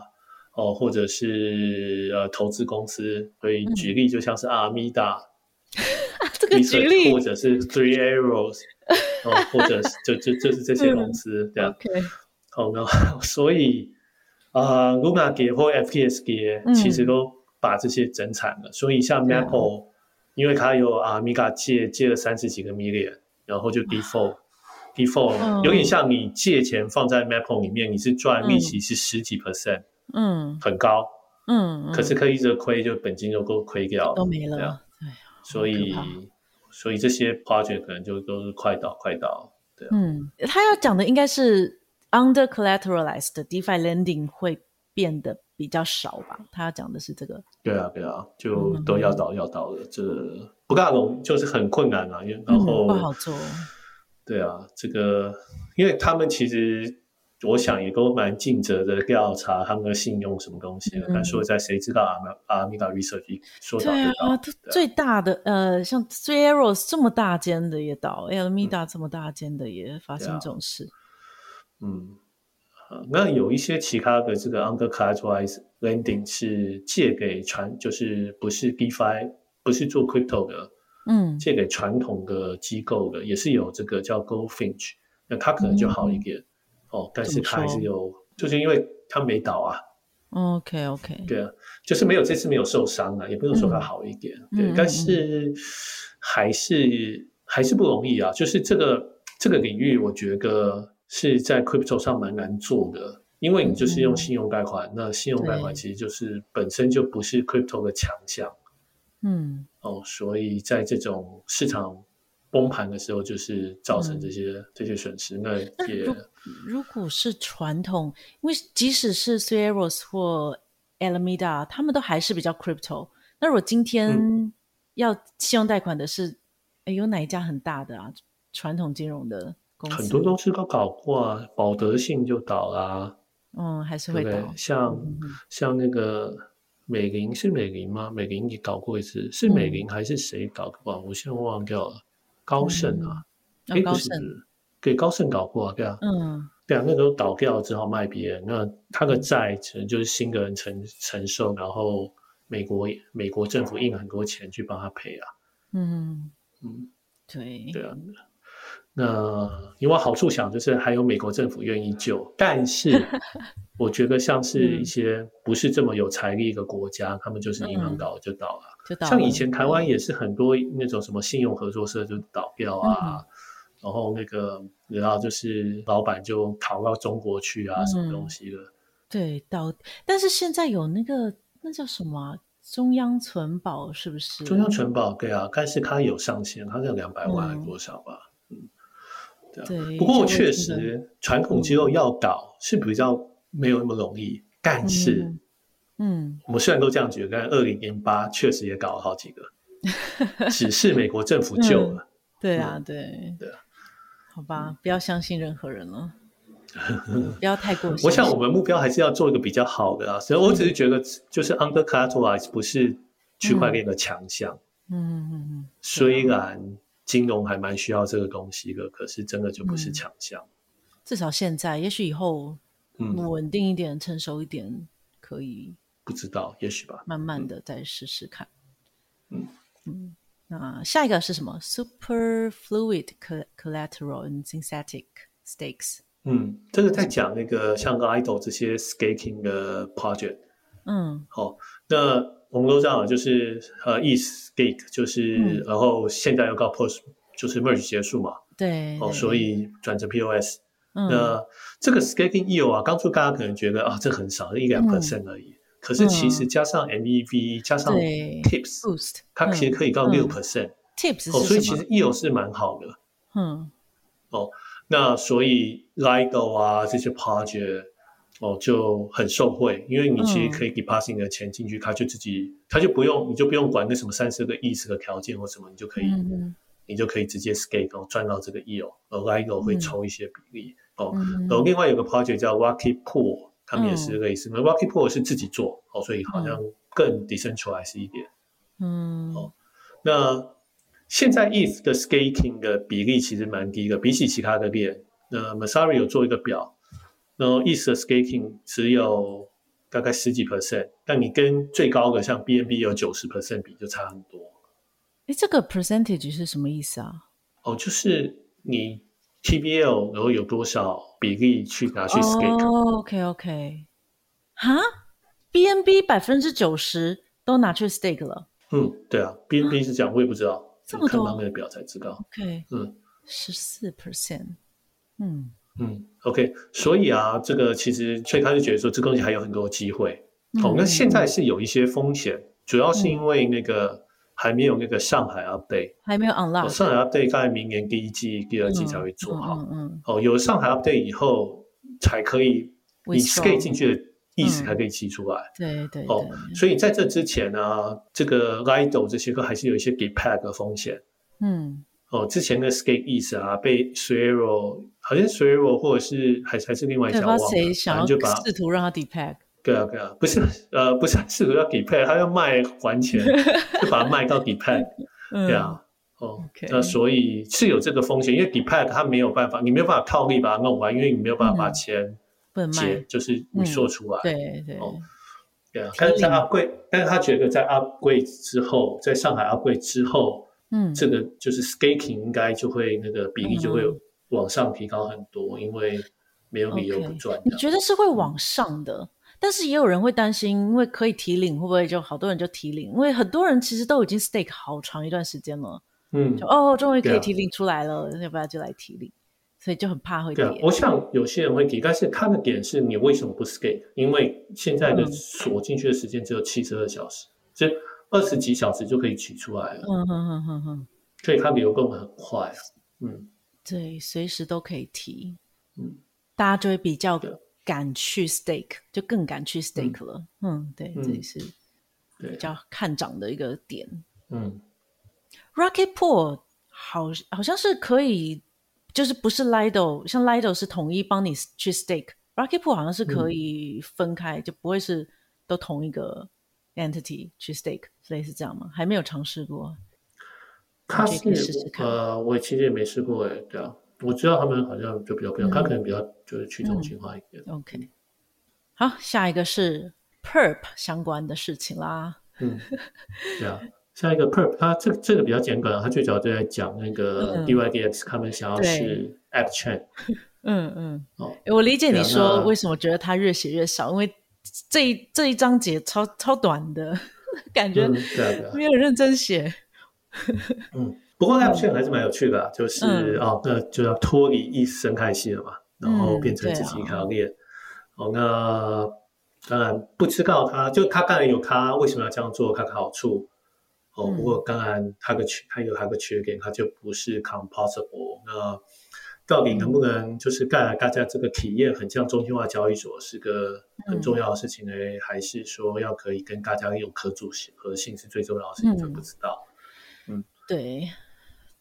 哦，或者是呃投资公司，所以举例就像是阿米达，这个举例，或者是 Three Arrows，哦，或者是就就就是这些公司，对啊，OK，好，那 所以啊，Luna 给或 FTX 给，其实都把这些整惨了。所以像 Maple，因为它有阿米达借借了三十几个 million，然后就 default。Default 有点像你借钱放在 Maple 里面，你是赚利息是十几 percent，嗯，很高，嗯，可是可以一直亏，就本金就都亏掉了，都没了，对啊，所以所以这些 project 可能就都是快倒快倒，对，啊。嗯，他要讲的应该是 under collateralized DeFi lending 会变得比较少吧？他要讲的是这个，对啊，对啊，就都要倒要倒了，这不大容就是很困难啊，然后不好做。对啊，这个，因为他们其实，我想也都蛮尽责的调查他们的信用什么东西的。但说实在，谁知道阿米阿米达 research 说倒就倒。对啊，最大的呃，像 Three Arrows 这么大间的也倒，Alameda 这么大间的也发生这种事。嗯，那有一些其他的这个 under collateralized lending 是借给传，就是不是 DeFi，不是做 crypto 的。嗯，借给传统的机构的也是有这个叫 Goldfinch，那它可能就好一点、嗯、哦，但是它还是有，就是因为它没倒啊。OK OK，对啊，就是没有这次没有受伤啊，也不能说它好一点，嗯、对，但是还是还是不容易啊。就是这个这个领域，我觉得是在 Crypto 上蛮难做的，因为你就是用信用贷款，嗯、那信用贷款其实就是本身就不是 Crypto 的强项。嗯，哦，所以在这种市场崩盘的时候，就是造成这些、嗯、这些损失。那也如，如果是传统，因为即使是 Arrows 或 Alameda，他们都还是比较 crypto。那如果今天要信用贷款的是，哎、嗯，有哪一家很大的啊？传统金融的公司很多都是都搞过啊，保德信就倒啦、啊。嗯，还是会倒。像、嗯、像那个。美林是美林吗？美林你搞过一次，是美林还是谁搞过？嗯、我现在忘掉了。高盛啊，哎、嗯，不是，给高盛搞过啊，对啊，嗯，对啊，那时候倒掉了，只好卖别人。那他的债只能就是新的人承承受，然后美国美国政府印很多钱去帮他赔啊。嗯嗯，对对啊。那你往好处想，就是还有美国政府愿意救，但是 我觉得像是一些不是这么有财力的国家，嗯、他们就是银行倒就倒了。嗯、就倒了像以前台湾也是很多那种什么信用合作社就倒掉啊，嗯、然后那个然后就是老板就逃到中国去啊，嗯、什么东西的。对，倒。但是现在有那个那叫什么、啊、中央存保是不是？中央存保对啊，但是它有上限，它是两百万还是多少吧？对，不过确实，传统机构要倒是比较没有那么容易。但是，嗯，我们虽然都这样觉得，但二零零八确实也搞了好几个，只是美国政府 救了。对啊，对对啊，好吧，不要相信任何人了，不要太过。我想我们目标还是要做一个比较好的啊，所以我只是觉得，就是 under collateralized 不是区块链的强项。嗯嗯嗯，虽然。金融还蛮需要这个东西的，可是真的就不是强项。嗯，至少现在，也许以后稳定一点、嗯、成熟一点，可以不知道，也许吧。慢慢的再试试看。嗯嗯，那下一个是什么？Superfluid collateral and synthetic stakes。嗯，这个在讲那个像个 idol 这些 skating 的 project。嗯，好，那。我们都知道，就是呃，ETH stake 就是，嗯、然后现在又告 Post 就是 merge 结束嘛，对，哦，所以转成 POS。嗯、那这个 staking yield 啊，当初大家可能觉得啊，这很少，一两 percent 而已。嗯、可是其实加上 MEV、嗯、加上 Tips Boost，它其实可以到六 percent。Tips 哦，所以其实 yield 是蛮好的。嗯，哦，那所以 Lido 啊这些 project 哦就很受惠，因为你其实可以给 passing 的钱进去，他、嗯、就自己他就不用你就不用管那什么三十个 ETH 的条件或什么，你就可以、嗯、你就可以直接 scale 哦赚到这个 yield，而 LIGO 会抽一些比例。嗯、哦，然后另外有个 project 叫 Rocket Pool，他们也是类似，那、嗯、Rocket Pool 是自己做哦，所以好像更 decentralized 一点。嗯，哦，那。现在 ETH 的 skating 的比例其实蛮低的，比起其他的链，那 Messari 有做一个表，然后 ETH 的 staking 只有大概十几 percent，但你跟最高的像 BNB 有九十 percent 比就差很多。哎，这个 percentage 是什么意思啊？哦，就是你 TBL 然后有多少比例去拿去 stake？哦，OK OK，哈，BNB 百分之九十都拿去 stake 了。嗯，对啊，BNB 是这样，我也不知道。这么看他们的表才知道。OK，嗯，十四 percent，嗯嗯，OK，所以啊，这个其实所以他就觉得说，这东西还有很多机会。嗯、哦，那现在是有一些风险，嗯、主要是因为那个还没有那个上海 update，还没有 unlock、哦。上海 update 大概明年第一季、第二季才会做好。嗯。哦，有上海 update 以后才可以你 skate 进去的。意思才可以提出来，嗯、对，对对哦，所以在这之前呢、啊，这个 Lido 这些个还是有一些 d e p a c 的风险，嗯，哦，之前的 Skate East 啊，被 Suero 好像 Suero 或者是还还是另外一家忘了，谁想要就把试图让他 Depeg，对啊对啊，不是呃不是试图要 Depeg，他要卖还钱，就把它卖到 depack 对啊，哦.那所以是有这个风险，因为 Depeg 它没有办法，你没有办法套利把它弄完，因为你没有办法把钱。嗯不能卖，就是你说出来，嗯、对对、哦、对啊。但是在 upgrade，但是他觉得在 upgrade 之后，在上海 upgrade 之后，嗯，这个就是 skating 应该就会那个比例就会往上提高很多，嗯、因为没有理由不赚。Okay, 你觉得是会往上的？但是也有人会担心，因为可以提领，会不会就好多人就提领？因为很多人其实都已经 stake 好长一段时间了，嗯，就哦，终于可以提领出来了，要不要就来提领？所以就很怕会跌。对啊，我想有些人会提，但是他的点是你为什么不 stake？因为现在的锁进去的时间只有七十二小时，这二十几小时就可以取出来了。嗯哼哼哼哼，所以它流动很快。嗯，对，随时都可以提。嗯，大家就会比较敢去 stake，就更敢去 stake 了。嗯，嗯对，这也是比较看涨的一个点。嗯，Rocket Pool 好好像是可以。就是不是 Lido，像 Lido 是统一帮你去 stake，Rocket Pool 好像是可以分开，嗯，就不会是都同一个 entity 去 stake，类似这样吗？还没有尝试过。他是呃，我其实也没试过诶，对啊，我知道他们好像就比较不一样，他，嗯、可能比较就是去中心化一点，嗯。OK，好，下一个是 Perp 相关的事情啦。嗯，对啊。下一个 Perp，它这这个比较简短，它最主要就在讲那个 DYDX，他们想要是 App Chain。嗯嗯。哦，我理解你说为什么觉得它越写越少，因为这一这一章节超超短的 感觉，没有认真写。嗯，不过 App Chain 还是蛮有趣的，啊，就是哦，那就要脱离 ETH 生态系了嘛，然后变成自己一条链。哦，那当然不知道它，就它当然有它为什么要这样做，它的好处。哦，不过当然它的缺，它有它的缺点，它就不是 composable。那到底能不能就是带来大家这个体验很像中心化交易所，是个很重要的事情呢？嗯、还是说要可以跟大家有可组合性是最重要的事情？就不知道。嗯，对。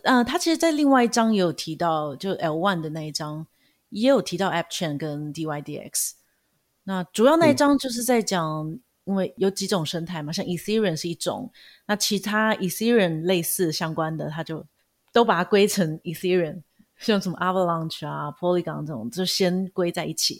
呃，他其实，在另外一章也有提到，就 L one 的那一章也有提到 App Chain 跟 DYDX。那主要那一章就是在讲。嗯因为有几种生态嘛，像 Ethereum 是一种，那其他 Ethereum 类似相关的，他就都把它归成 Ethereum，像什么 Avalanche 啊、Polygon 这种，就先归在一起。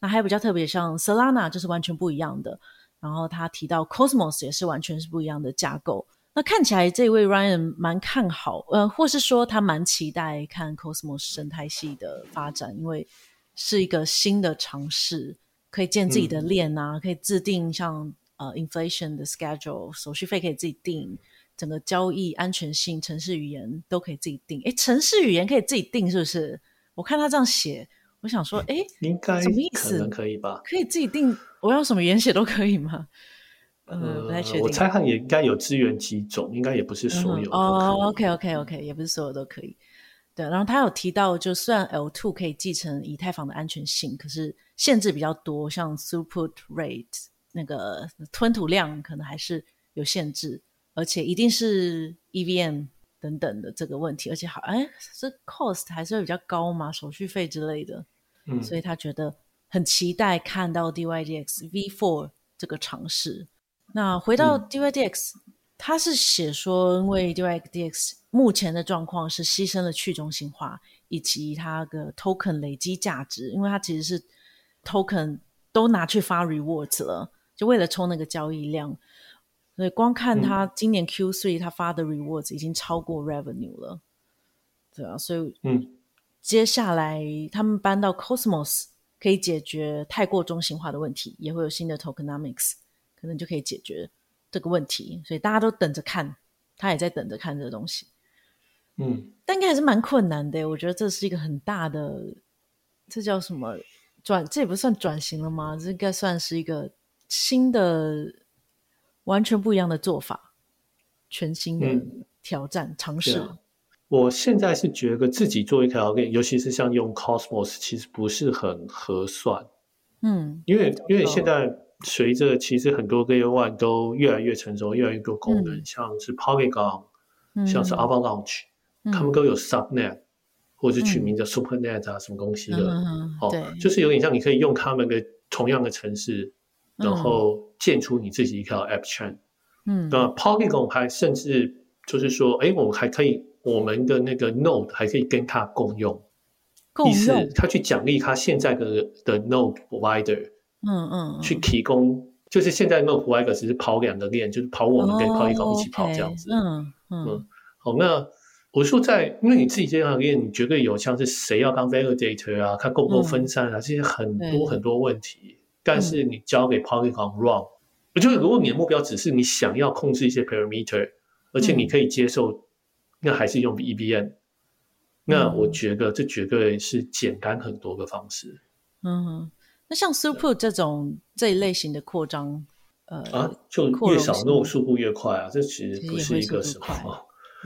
那还有比较特别，像 Solana 就是完全不一样的。然后他提到 Cosmos 也是完全是不一样的架构。那看起来这位 Ryan 蛮看好，呃，或是说他蛮期待看 Cosmos 生态系的发展，因为是一个新的尝试。可以建自己的链啊，嗯、可以制定像呃 inflation 的 schedule，手续费可以自己定，整个交易安全性、城市语言都可以自己定。诶，城市语言可以自己定是不是？我看他这样写，我想说，哎，应该什么意思？可能可以吧？可以自己定，我要什么语言写都可以吗？呃，不太确定。我猜它也应该有支援几种，应该也不是所有。哦，OK，OK，OK，也不是所有都可以。对，然后他有提到，就虽然 L2 可以继承以太坊的安全性，可是限制比较多，像 throughput rate 那个吞吐量可能还是有限制，而且一定是 EVM 等等的这个问题，而且好，哎，这 cost 还是会比较高嘛，手续费之类的。嗯，所以他觉得很期待看到 DYDX V4 这个尝试。那回到 DYDX，嗯，他是写说，因为 DYDX 目前的状况是牺牲了去中心化以及它的 token 累积价值，因为它其实是 token 都拿去发 rewards 了，就为了冲那个交易量。所以光看他今年 Q3 他发的 rewards 已经超过 revenue 了，对啊，所以嗯，接下来他们搬到 Cosmos 可以解决太过中心化的问题，也会有新的 tokenomics，可能就可以解决这个问题。所以大家都等着看，他也在等着看这个东西。嗯，但应该还是蛮困难的。我觉得这是一个很大的，这叫什么转？这也不算转型了吗？这应该算是一个新的、完全不一样的做法，全新的挑战、嗯、尝试、啊。我现在是觉得自己做一条链，尤其是像用 Cosmos，其实不是很合算。嗯，因为因为现在随着其实很多 Layer One 都越来越成熟，越来越多功能，嗯、像是 Polygon，、嗯、像是 Avalanche。他们都有 subnet，、嗯、或者是取名叫 supernet 啊，什么东西的，嗯、哦，就是有点像你可以用他们的同样的城市，嗯、然后建出你自己一条 app chain。嗯，那 Polygon 还甚至就是说，哎，我们还可以，我们的那个 node 还可以跟它共用，共用，意思他去奖励他现在的的 node provider，嗯嗯，去提供，就是现在 node provider 只是跑两个链，就是跑我们跟 Polygon 一起跑这样子，嗯嗯，嗯，好，那。我说在，因为你自己这样链，你绝对有像是谁要当 validator 啊，它够不够分散啊，嗯、这些很多很多问题。但是你交给 Polygon run，我觉得如果你的目标只是你想要控制一些 parameter，而且你可以接受，嗯、那还是用 EBN。那我觉得这绝对是简单很多的方式。嗯，那像 Throughput 这种这一类型的扩张，呃，啊，就越少 node 速度越快啊，这其实不是一个什么。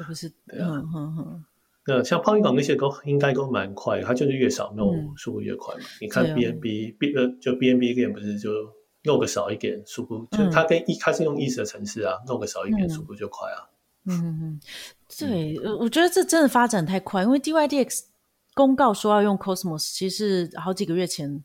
不是，嗯哼哼。那像 Polygon 那些都应该都蛮快，它就是越少弄速度越快嘛。你看 BNB，B 呃就 BNB 店不是就弄个少一点速度，就它跟一它是用 ETH 的城市啊，弄个少一点速度就快啊。嗯嗯嗯，对，我觉得这真的发展太快，因为 DYDX 公告说要用 Cosmos，其实好几个月前，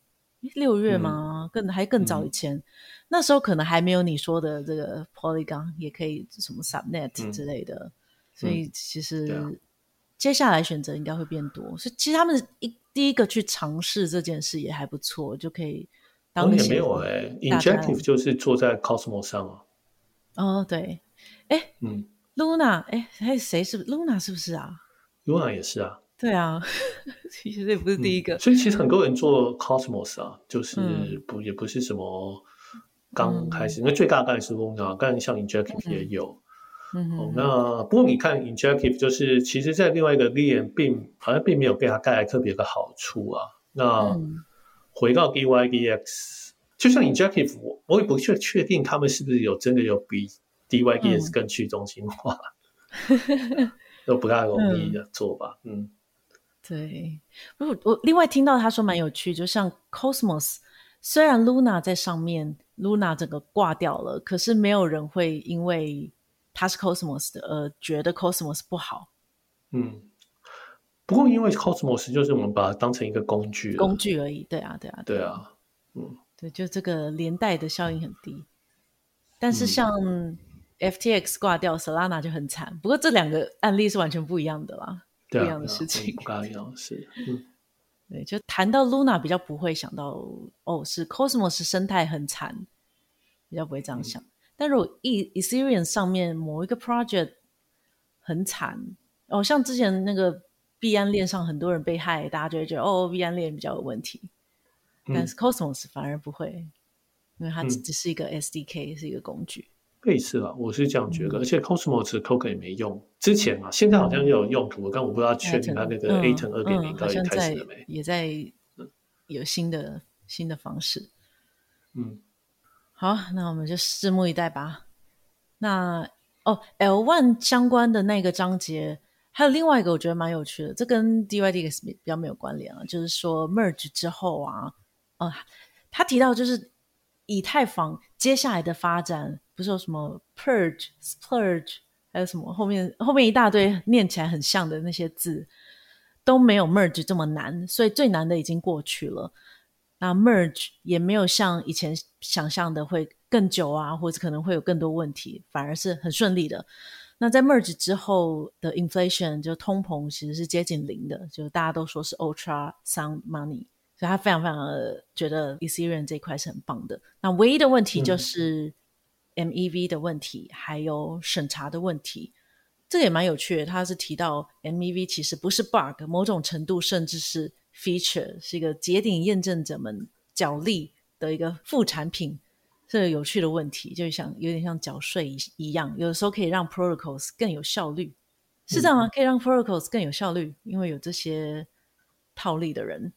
六月吗？更还更早以前，那时候可能还没有你说的这个 Polygon 也可以什么 Subnet 之类的。所以其实接下来选择应该会变多，所以其实他们一第一个去尝试这件事也还不错，就可以当也没有哎、欸、，Injective 就是坐在 Cosmos 上啊。哦，对，哎，嗯，Luna，哎，还有谁是 Luna 是不是啊？Luna 也是啊。对啊，其实这也不是第一个、嗯。所以其实很多人做 Cosmos 啊，就是不、嗯、也不是什么刚开始，嗯、因为最大概是 Luna，但像 Injective 也有。嗯那不过你看，Injective 就是其实，在另外一个链并好像并没有给它带来特别的好处啊。那回到 DYDX，就像 Injective，我我也不确确定他们是不是有真的有比 DYDX 更去中心化，嗯、都不太容易的做吧。嗯，嗯对。我我另外听到他说蛮有趣，就像 Cosmos，虽然 Luna 在上面，Luna 整个挂掉了，可是没有人会因为它是 Cosmos 的，而，觉得 Cosmos 不好。嗯，不过因为 Cosmos 就是我们把它当成一个工具，工具而已。对啊，对啊，对啊。嗯，对，就这个连带的效应很低。但是像 FTX 挂掉，Solana 就很惨。不过这两个案例是完全不一样的啦，不一样的事情，不一样是。嗯，对，就谈到 Luna 比较不会想到，哦，是 Cosmos 生态很惨，比较不会这样想。嗯但如果 E Ethereum 上面某一个 project 很惨哦，像之前那个币安链上很多人被害，大家就会觉得哦，币安链比较有问题。嗯、但是 Cosmos 反而不会，因为它只是一个 SDK，、嗯、是一个工具。类似啊，我是这样觉得。嗯、而且 Cosmos token 也没用，之前嘛，现在好像又有用途，嗯、但我不知道确定它那个 Atom 二点零到底开始了没？也在有新的新的方式。嗯，好，那我们就拭目以待吧。那哦，L1 相关的那个章节，还有另外一个我觉得蛮有趣的，这跟 DYDX 比较没有关联啊，就是说 Merge 之后啊，呃，他提到就是以太坊接下来的发展，不是有什么 Purge、Splurge，还有什么后面后面一大堆念起来很像的那些字，都没有 Merge 这么难，所以最难的已经过去了。那 Merge 也没有像以前想象的会更久啊，或者可能会有更多问题，反而是很顺利的。那在 Merge 之后的 Inflation 就通膨其实是接近零的，就大家都说是 Ultra Sound Money，所以他非常非常的觉得 Ethereum 这一块是很棒的。那唯一的问题就是 MEV 的问题，嗯、还有审查的问题。这个也蛮有趣的，他是提到 MEV 其实不是 bug，某种程度甚至是。Feature 是一个节点验证者们角力的一个副产品，这个有趣的问题，就像有点像缴税一样，有的时候可以让 protocols 更有效率，是这样吗？可以让 protocols 更有效率，因为有这些套利的人，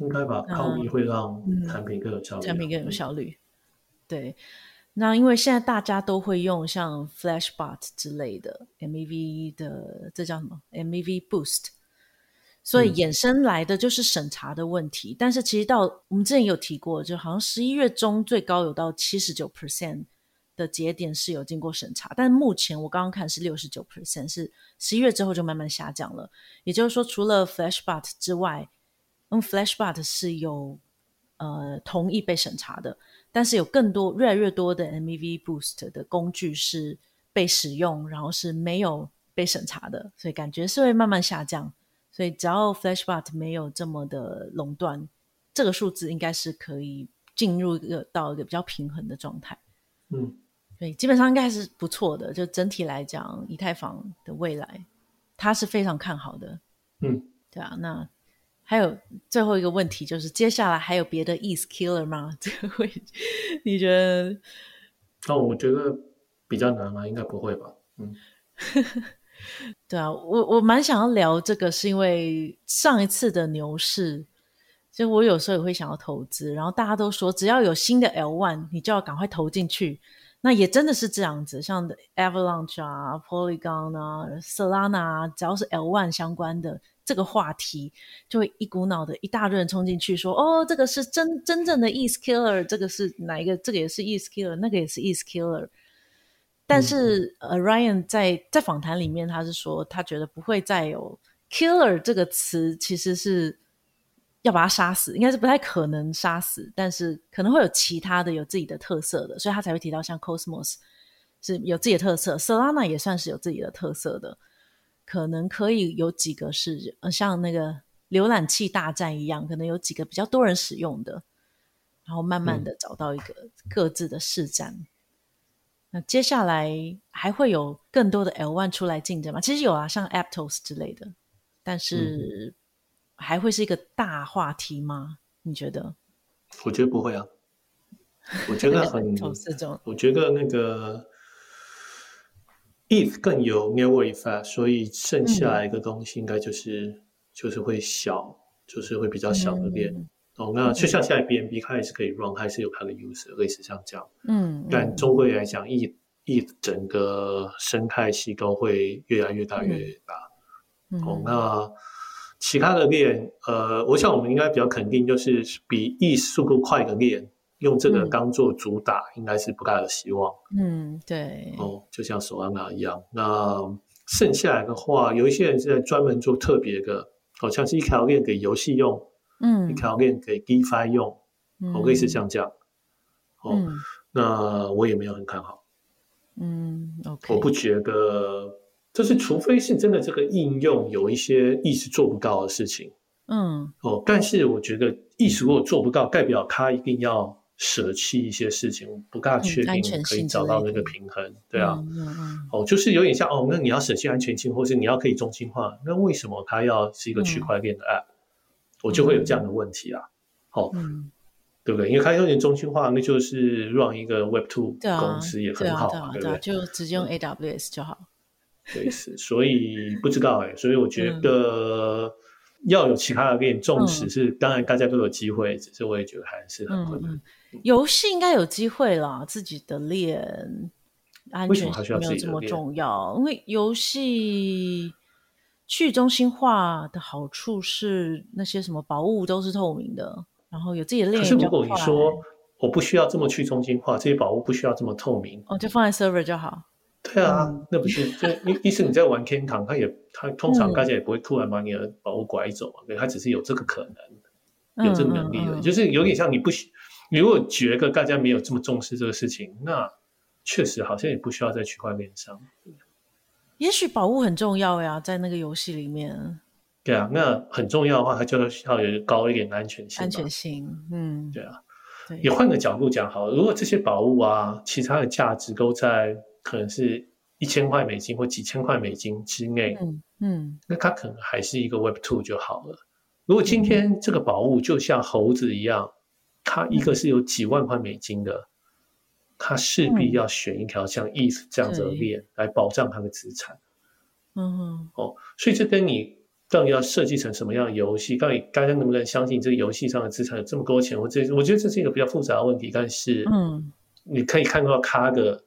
应该吧？套利会让产品更有效率，产品更有效率。对，那因为现在大家都会用像 Flashbot 之类的 MEV 的，这叫什么？MEV Boost。所以衍生来的就是审查的问题，嗯、但是其实到我们之前有提过，就好像十一月中最高有到七十九 percent 的节点是有经过审查，但目前我刚刚看是六十九 percent，是十一月之后就慢慢下降了。也就是说，除了 Flashbot 之外，嗯，Flashbot 是有呃同意被审查的，但是有更多越来越多的 MEV Boost 的工具是被使用，然后是没有被审查的，所以感觉是会慢慢下降。所以只要 Flashbot 没有这么的垄断，这个数字应该是可以进入一个到一个比较平衡的状态。嗯，所以基本上应该是不错的。就整体来讲，以太坊的未来，它是非常看好的。嗯，对啊。那还有最后一个问题，就是接下来还有别的 ETH killer 吗？这个会你觉得？哦，我觉得比较难啊，应该不会吧？嗯。对啊，我我蛮想要聊这个，是因为上一次的牛市，就我有时候也会想要投资，然后大家都说只要有新的 L one，你就要赶快投进去。那也真的是这样子，像 Avalanche 啊、Polygon 啊、Solana 啊，只要是 L one 相关的这个话题，就会一股脑的一大堆人冲进去说：“哦，这个是真真正的 ETH Killer，这个是哪一个？这个也是 ETH Killer，那个也是 ETH Killer。”但是，呃，Ryan 在在访谈里面，他是说，他觉得不会再有 “killer” 这个词，其实是要把他杀死，应该是不太可能杀死，但是可能会有其他的有自己的特色的，所以他才会提到像 Cosmos 是有自己的特色，Solana 也算是有自己的特色的，可能可以有几个是呃像那个浏览器大战一样，可能有几个比较多人使用的，然后慢慢的找到一个各自的市占。嗯那接下来还会有更多的 L one 出来竞争吗？其实有啊，像 Aptos 之类的，但是还会是一个大话题吗？你觉得？我觉得不会啊，我觉得 很，我觉得那个 ETH 更有 network effect，所以剩下来一个东西应该就是、嗯、就是会小，就是会比较小的链。嗯哦，那就像现在 BNB 它也是可以 run，还是有它的 user，类似像这样。嗯，但终归来讲，ETH ETH 整个生态系都会越来越大，越来越大。嗯、哦，那其他的链，呃，我想我们应该比较肯定，就是比 ETH 速度快的链，用这个当做主打，应该是不大有希望。嗯，对。哦，就像 Solana 一样。那剩下来的话，有一些人是在专门做特别的，好、哦、像是一条链给游戏用。嗯，一条链给 DeFi 用，嗯、类似像这样。哦，嗯、那我也没有很看好。嗯，OK，我不觉得，就是除非是真的这个应用有一些 ETH 做不到的事情。嗯，哦，但是我觉得 ETH 如果做不到，代表他一定要舍弃一些事情，不大确定可以找到那个平衡。嗯、对啊，哦，就是有点像哦，那你要舍弃安全性，或是你要可以中心化，那为什么它要是一个区块链的 App？、嗯我就会有这样的问题啊，好，对不对？因为它有点中心化，那就是 run 一个 Web Two 公司也很好，对不对？就直接用 AWS 就好。对，是，所以不知道哎，所以我觉得要有其他的给你重视是当然大家都有机会，只是我也觉得还是很困难。游戏应该有机会啦，自己的链安全没有这么重要，因为游戏去中心化的好处是那些什么宝物都是透明的，然后有自己的链。可是如果你说我不需要这么去中心化，这些宝物不需要这么透明，哦，就放在 server 就好。对啊，嗯、那不是就意意思你在玩天堂，他也他通常大家也不会突然把你的宝物拐走嘛，他只是有这个可能，有这个能力的、就是有点像你不需，你如果觉得大家没有这么重视这个事情，那确实好像也不需要在区块链上。也许宝物很重要呀，在那个游戏里面。对啊，那很重要的话，它就需要有高一点的安全性。安全性，嗯，对啊。对，也换个角度讲好了，如果这些宝物啊，其他的价值都在。可能是一千块美金或几千块美金之内，嗯嗯，那它可能还是一个 Web Two 就好了。如果今天这个宝物就像猴子一样，它一个是有几万块美金的，它势必要选一条像 ETH 这样子的链来保障它的资产。嗯，哦，所以这跟你到底要设计成什么样的游戏，到底大家能不能相信这个游戏上的资产有这么多钱？我这我觉得这是一个比较复杂的问题。但是，嗯，你可以看到它的。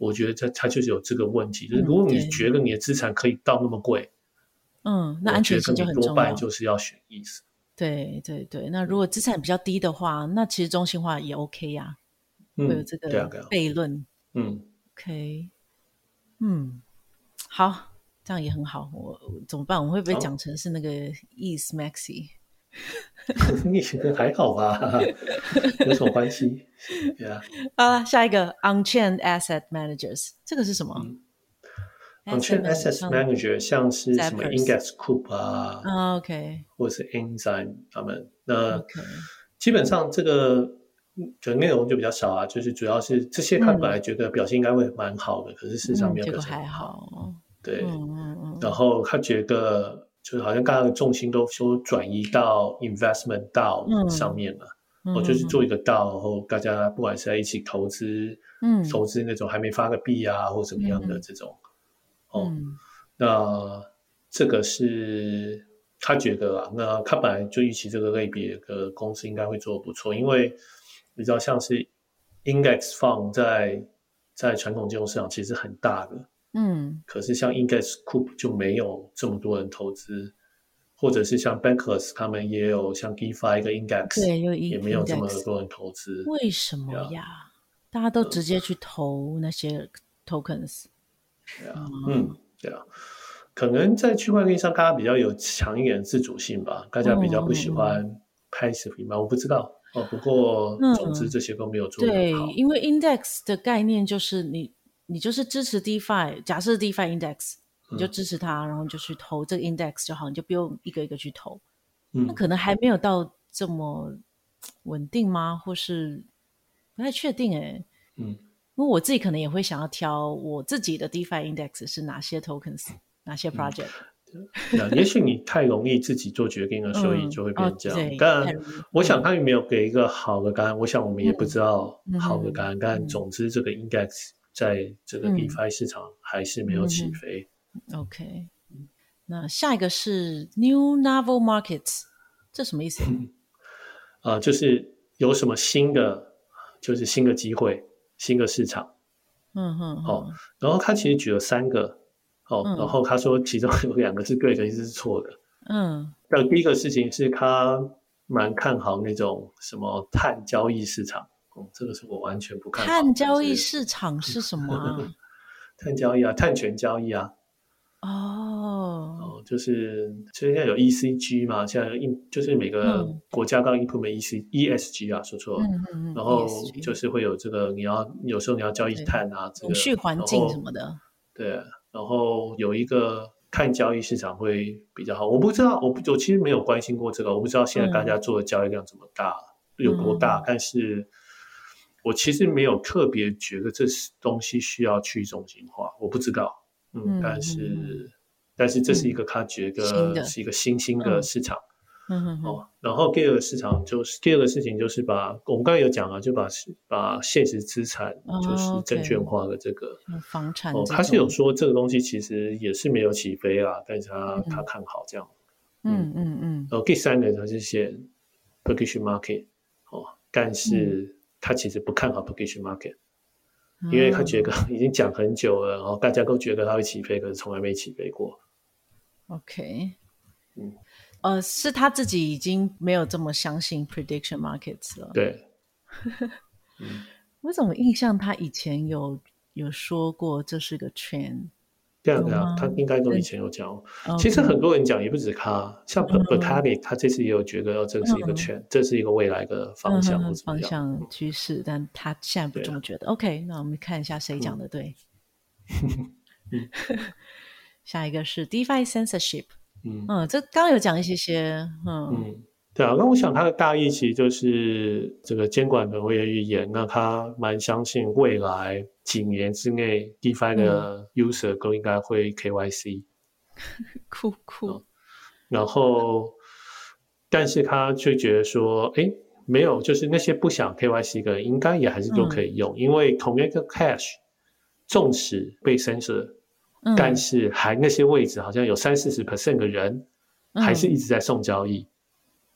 我觉得它它就是有这个问题，就是如果你觉得你的资产可以到那么贵，嗯，那安全性就很重要。多半就是要选 ETH。对对对，那如果资产比较低的话，那其实中心化也 OK 呀，会有这个悖论。嗯，OK，嗯，好，这样也很好。我怎么办？我会不会讲成是那个 ETH Maxi？还好吧？有什么关系？对啊。啊，下一个 On-chain Asset Managers，这个是什么、嗯、？On-chain Asset Manager 像是什么 Index Group 啊、oh,，OK，或者是 Enzyme 他们。那.基本上这个就内容就比较少啊，就是主要是这些他本来觉得表现应该会蛮好的、嗯，可是事实上没有表现好。嗯、好对。然后他觉得。就是好像刚刚的重心都说转移到 investment DAO 上面了，我、嗯、就是做一个 DAO，然后大家不管是在一起投资，嗯，投资那种还没发个币啊，或怎么样的这种，嗯、哦，那这个是他觉得啊，那他本来就预期这个类别的公司应该会做得不错，因为比较像是 index fund 在在传统金融市场其实很大的。嗯，可是像 Index Coop 就没有这么多人投资，或者是像 Bankless 他们也有像 DeFi 一个 Index，对，也没有这么多人投资。为什么呀？大家都直接去投那些 tokens。对啊，嗯，对啊，可能在区块链上，大家比较有强一点的自主性吧，大家比较不喜欢 passive 嘛，我不知道哦。不过总之这些都没有做对，因为 Index 的概念就是你。你就是支持 DeFi，假设 DeFi Index，你就支持它，嗯，然后你就去投这个 Index 就好，你就不用一个一个去投。嗯，那可能还没有到这么稳定吗？或是不太确定哎。嗯，因为我自己可能也会想要挑我自己的 DeFi Index 是哪些 Tokens，哪些 Project。那、嗯、也许你太容易自己做决定了，所以就会变这样。当、嗯、然，我想他有没有给一个好的答案，嗯。我想我们也不知道好的答案，嗯、但总之这个 Index。在这个 DeFi 市场还是没有起飞。嗯、OK，那下一个是 New Novel Markets，这什么意思？啊、呃，就是有什么新的，就是新的机会、新的市场。嗯哼，好、哦。然后他其实举了三个，哦，嗯、然后他说其中有两个是对的，一个是错的。嗯，那第一个事情是他蛮看好那种什么碳交易市场。哦，这个是我完全不看。碳交易市场是什么啊？碳交易啊，碳权交易啊。哦，哦，就是现在有 ECG 嘛，现在就是每个国家都要 implement EC、嗯、ESG 啊，说错了。嗯嗯，然后就是会有这个，你要有时候你要交易碳啊，这个。永续环境什么的。对，然后有一个碳交易市场会比较好。我不知道，我不我其实没有关心过这个，我不知道现在大家做的交易量怎么大，嗯、有多大，但是。我其实没有特别觉得这是东西需要去中心化，我不知道，嗯，嗯但是、嗯、但是这是一个他觉得是一个新兴的市场，嗯嗯哦，然后第二个市场就是第二个事情就是把我们刚才有讲啊，就把把现实资产就是证券化的这个、哦 okay、房产，哦，他是有说这个东西其实也是没有起飞啊，但是他、嗯、他看好这样，嗯嗯嗯。然后第三个他是写 prediction market，哦，但是他其实不看好 prediction market，、嗯、因为他觉得已经讲很久了，然后大家都觉得他会起飞，可是从来没起飞过。OK，嗯，呃，是他自己已经没有这么相信 prediction markets 了。对，嗯、我怎么印象他以前有有说过这是个 trend？对啊对啊，他应该都以前有讲。其实很多人讲，也不止他，像 Bertali 他这次也有觉得，这是一个 trend，这是一个未来的方向或方向趋势，但他现在不这么觉得。OK，那我们看一下谁讲的对。下一个是 DeFi censorship，嗯嗯，这刚刚有讲一些些，嗯嗯，对啊，那我想他的大意其实就是这个监管人会越严，那他蛮相信未来几年之内 DeFi 的 user 都应该会 KYC，酷酷，然后但是他却觉得说，哎，没有，就是那些不想 KYC 的人应该也还是都可以用，嗯、因为同一个 cash 纵使被 censor。嗯、但是还那些位置好像有三四十 percent 的人，还是一直在送交易，嗯、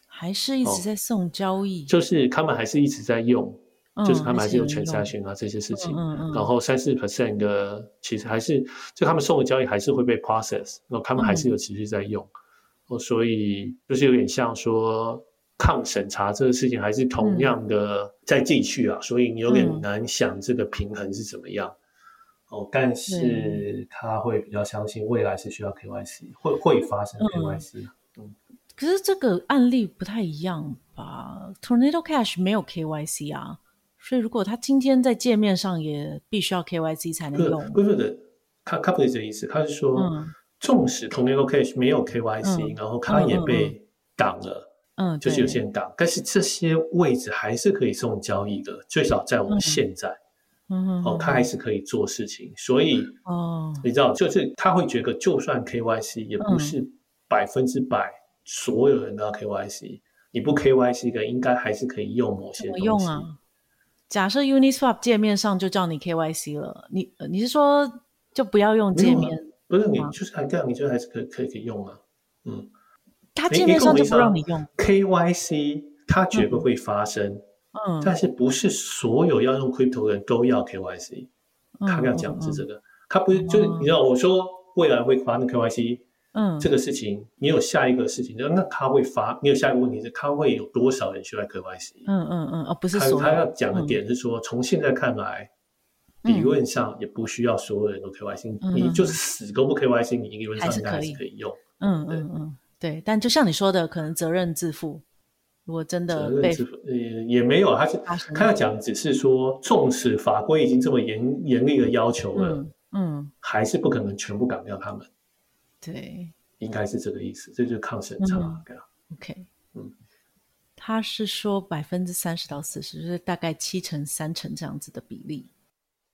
还是一直在送交易，就是他们还是一直在用，嗯、就是他们还是有 transaction 啊这些事情，嗯嗯、然后三四 percent 的其实还是就他们送的交易还是会被 process，然后他们还是有持续在用，哦、嗯，所以就是有点像说抗审查这个事情还是同样的在继续啊，嗯、所以你有点难想这个平衡是怎么样。哦，但是他会比较相信未来是需要 KYC，会会发生 KYC。嗯，可是这个案例不太一样吧？Tornado Cash 没有 KYC 啊，所以如果他今天在界面上也必须要 KYC 才能用。不是的，他他不是这意思，他是说，纵使 Tornado Cash 没有 KYC，然后他也被挡了，嗯，就是有些人挡，但是这些位置还是可以送交易的，最少在我们现在。嗯，哦，他还是可以做事情，所以哦，你知道，就是他会觉得，就算 KYC 也不是百分之百所有人都要 KYC，你不 KYC 的应该还是可以用某些东西。用啊？假设 Uniswap 界面上就叫你 KYC 了，你你是说就不要用界面？不是，你就是还这样，你就还是可以可以可以用啊。嗯，他界面上就不让你用 KYC，他绝不会发生。嗯，但是不是所有要用 crypto 的人都要 KYC？他要讲的是这个，他不是就是你知道我说未来会发那 KYC，嗯，这个事情你有下一个事情，那他会发，你有下一个问题是他会有多少人需要 KYC？嗯嗯嗯，哦不是，他他要讲的点是说，从现在看来，理论上也不需要所有人都 KYC，你就是死都不 KYC，你理论上应该还是可以用。嗯嗯嗯，对，但就像你说的，可能责任自负。如果真的被呃也没有，他是他要讲只是说，纵使法规已经这么严严厉的要求了，嗯，嗯还是不可能全部赶掉他们。对，应该是这个意思，这就是抗审查。嗯、对 OK，嗯，他是说百分之三十到四十，就是大概七成三成这样子的比例。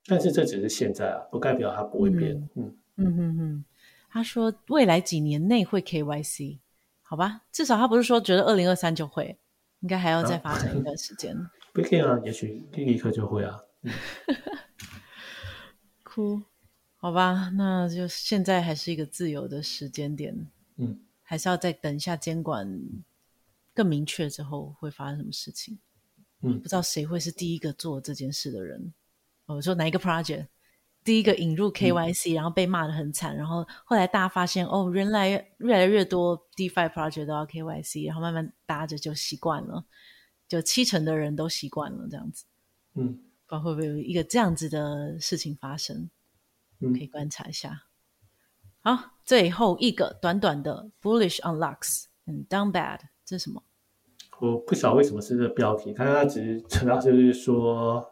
但是这只是现在啊，不代表它不会变。嗯嗯嗯嗯嗯，他说未来几年内会 KYC。好吧，至少他不是说觉得二零二三就会，应该还要再发展一段时间。不一定啊，也许立刻就会啊。哭，好吧，那就现在还是一个自由的时间点。嗯，还是要再等一下监管更明确之后会发生什么事情。嗯，不知道谁会是第一个做这件事的人。我说哪一个 project？第一个引入 KYC，、嗯、然后被骂的很惨，然后后来大家发现哦，原来越来越多 DeFi project 都要 KYC，然后慢慢搭着就就习惯了，就七成的人都习惯了这样子。嗯，不知道会不会有一个这样子的事情发生？嗯，可以观察一下。好，最后一个短短的 Bullish on Lux and Down Bad，这是什么？我不晓得为什么是这个标题，但它只是主要就是说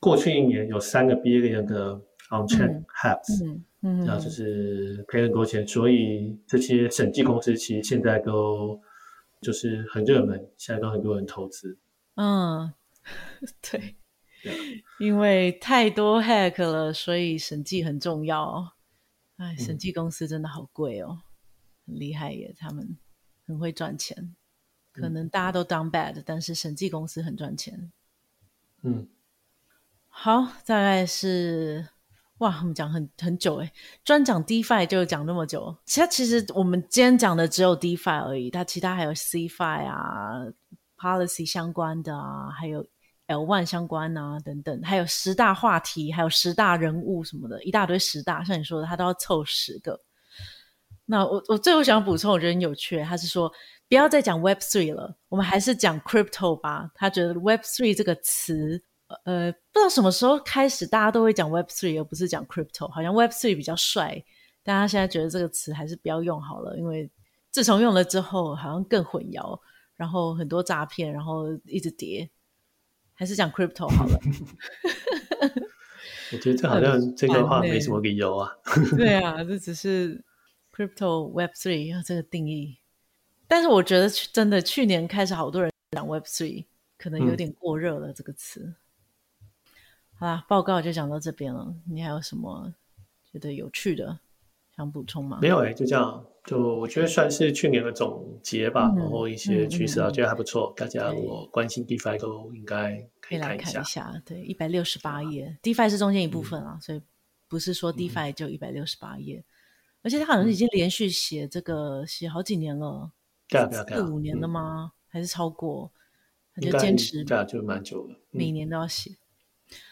过去一年有三个 billion 的。On-chain HAPS，嗯嗯，然后就是赔很多钱，所以这些审计公司其实现在都就是很热门，现在都很多人投资。嗯，对 因为太多 hack 了，所以审计很重要。哎，审计公司真的好贵哦，嗯、很厉害耶，他们很会赚钱。可能大家都 down bad，但是审计公司很赚钱。嗯，好，大概是。哇，我们讲很很久诶，专讲 DeFi 就讲那么久。其他其实我们今天讲的只有 DeFi 而已，它其他还有 CeFi 啊、Policy 相关的啊，还有 L1 相关啊等等，还有十大话题，还有十大人物什么的，一大堆十大，像你说的，他都要凑十个。那我我最后想补充，我觉得很有趣，他是说不要再讲 Web Three 了，我们还是讲 Crypto 吧。他觉得 Web Three 这个词。呃，不知道什么时候开始，大家都会讲 Web Three，而不是讲 Crypto。好像 Web Three 比较帅，大家现在觉得这个词还是不要用好了，因为自从用了之后，好像更混淆，然后很多诈骗，然后一直跌，还是讲 Crypto 好了。我觉得这好像这个话没什么理由啊。对啊，这只是 Crypto Web Three 要这个定义，但是我觉得真的去年开始，好多人讲 Web Three，可能有点过热了、嗯、这个词。好啦，报告就讲到这边了。你还有什么觉得有趣的想补充吗？没有哎、欸，就这样。就我觉得算是去年的总结吧，嗯、然后一些趋势啊，觉得还不错。嗯、大家如果关心 DeFi 都应该可以看一下。看一下对，一百六十八页，DeFi 是中间一部分啊，嗯、所以不是说 DeFi 就一百六十八页。嗯、而且他好像已经连续写这个写好几年了，四五年了吗？嗯、还是超过？他就坚持，对啊，就蛮久了，每年都要写。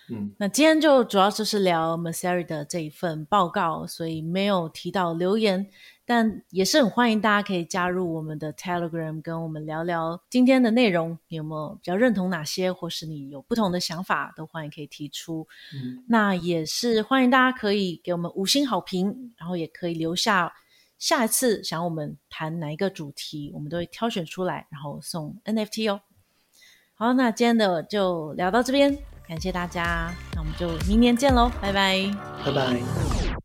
嗯，那今天就主要就是聊 Messari 的这一份报告，所以没有提到留言，但也是很欢迎大家可以加入我们的 Telegram，跟我们聊聊今天的内容，你有没有比较认同哪些，或是你有不同的想法，都欢迎可以提出。嗯，那也是欢迎大家可以给我们五星好评，然后也可以留下下一次想我们谈哪一个主题，我们都会挑选出来，然后送 NFT 哦。好，那今天的就聊到这边。感谢大家，那我们就明年见喽，拜拜，拜拜。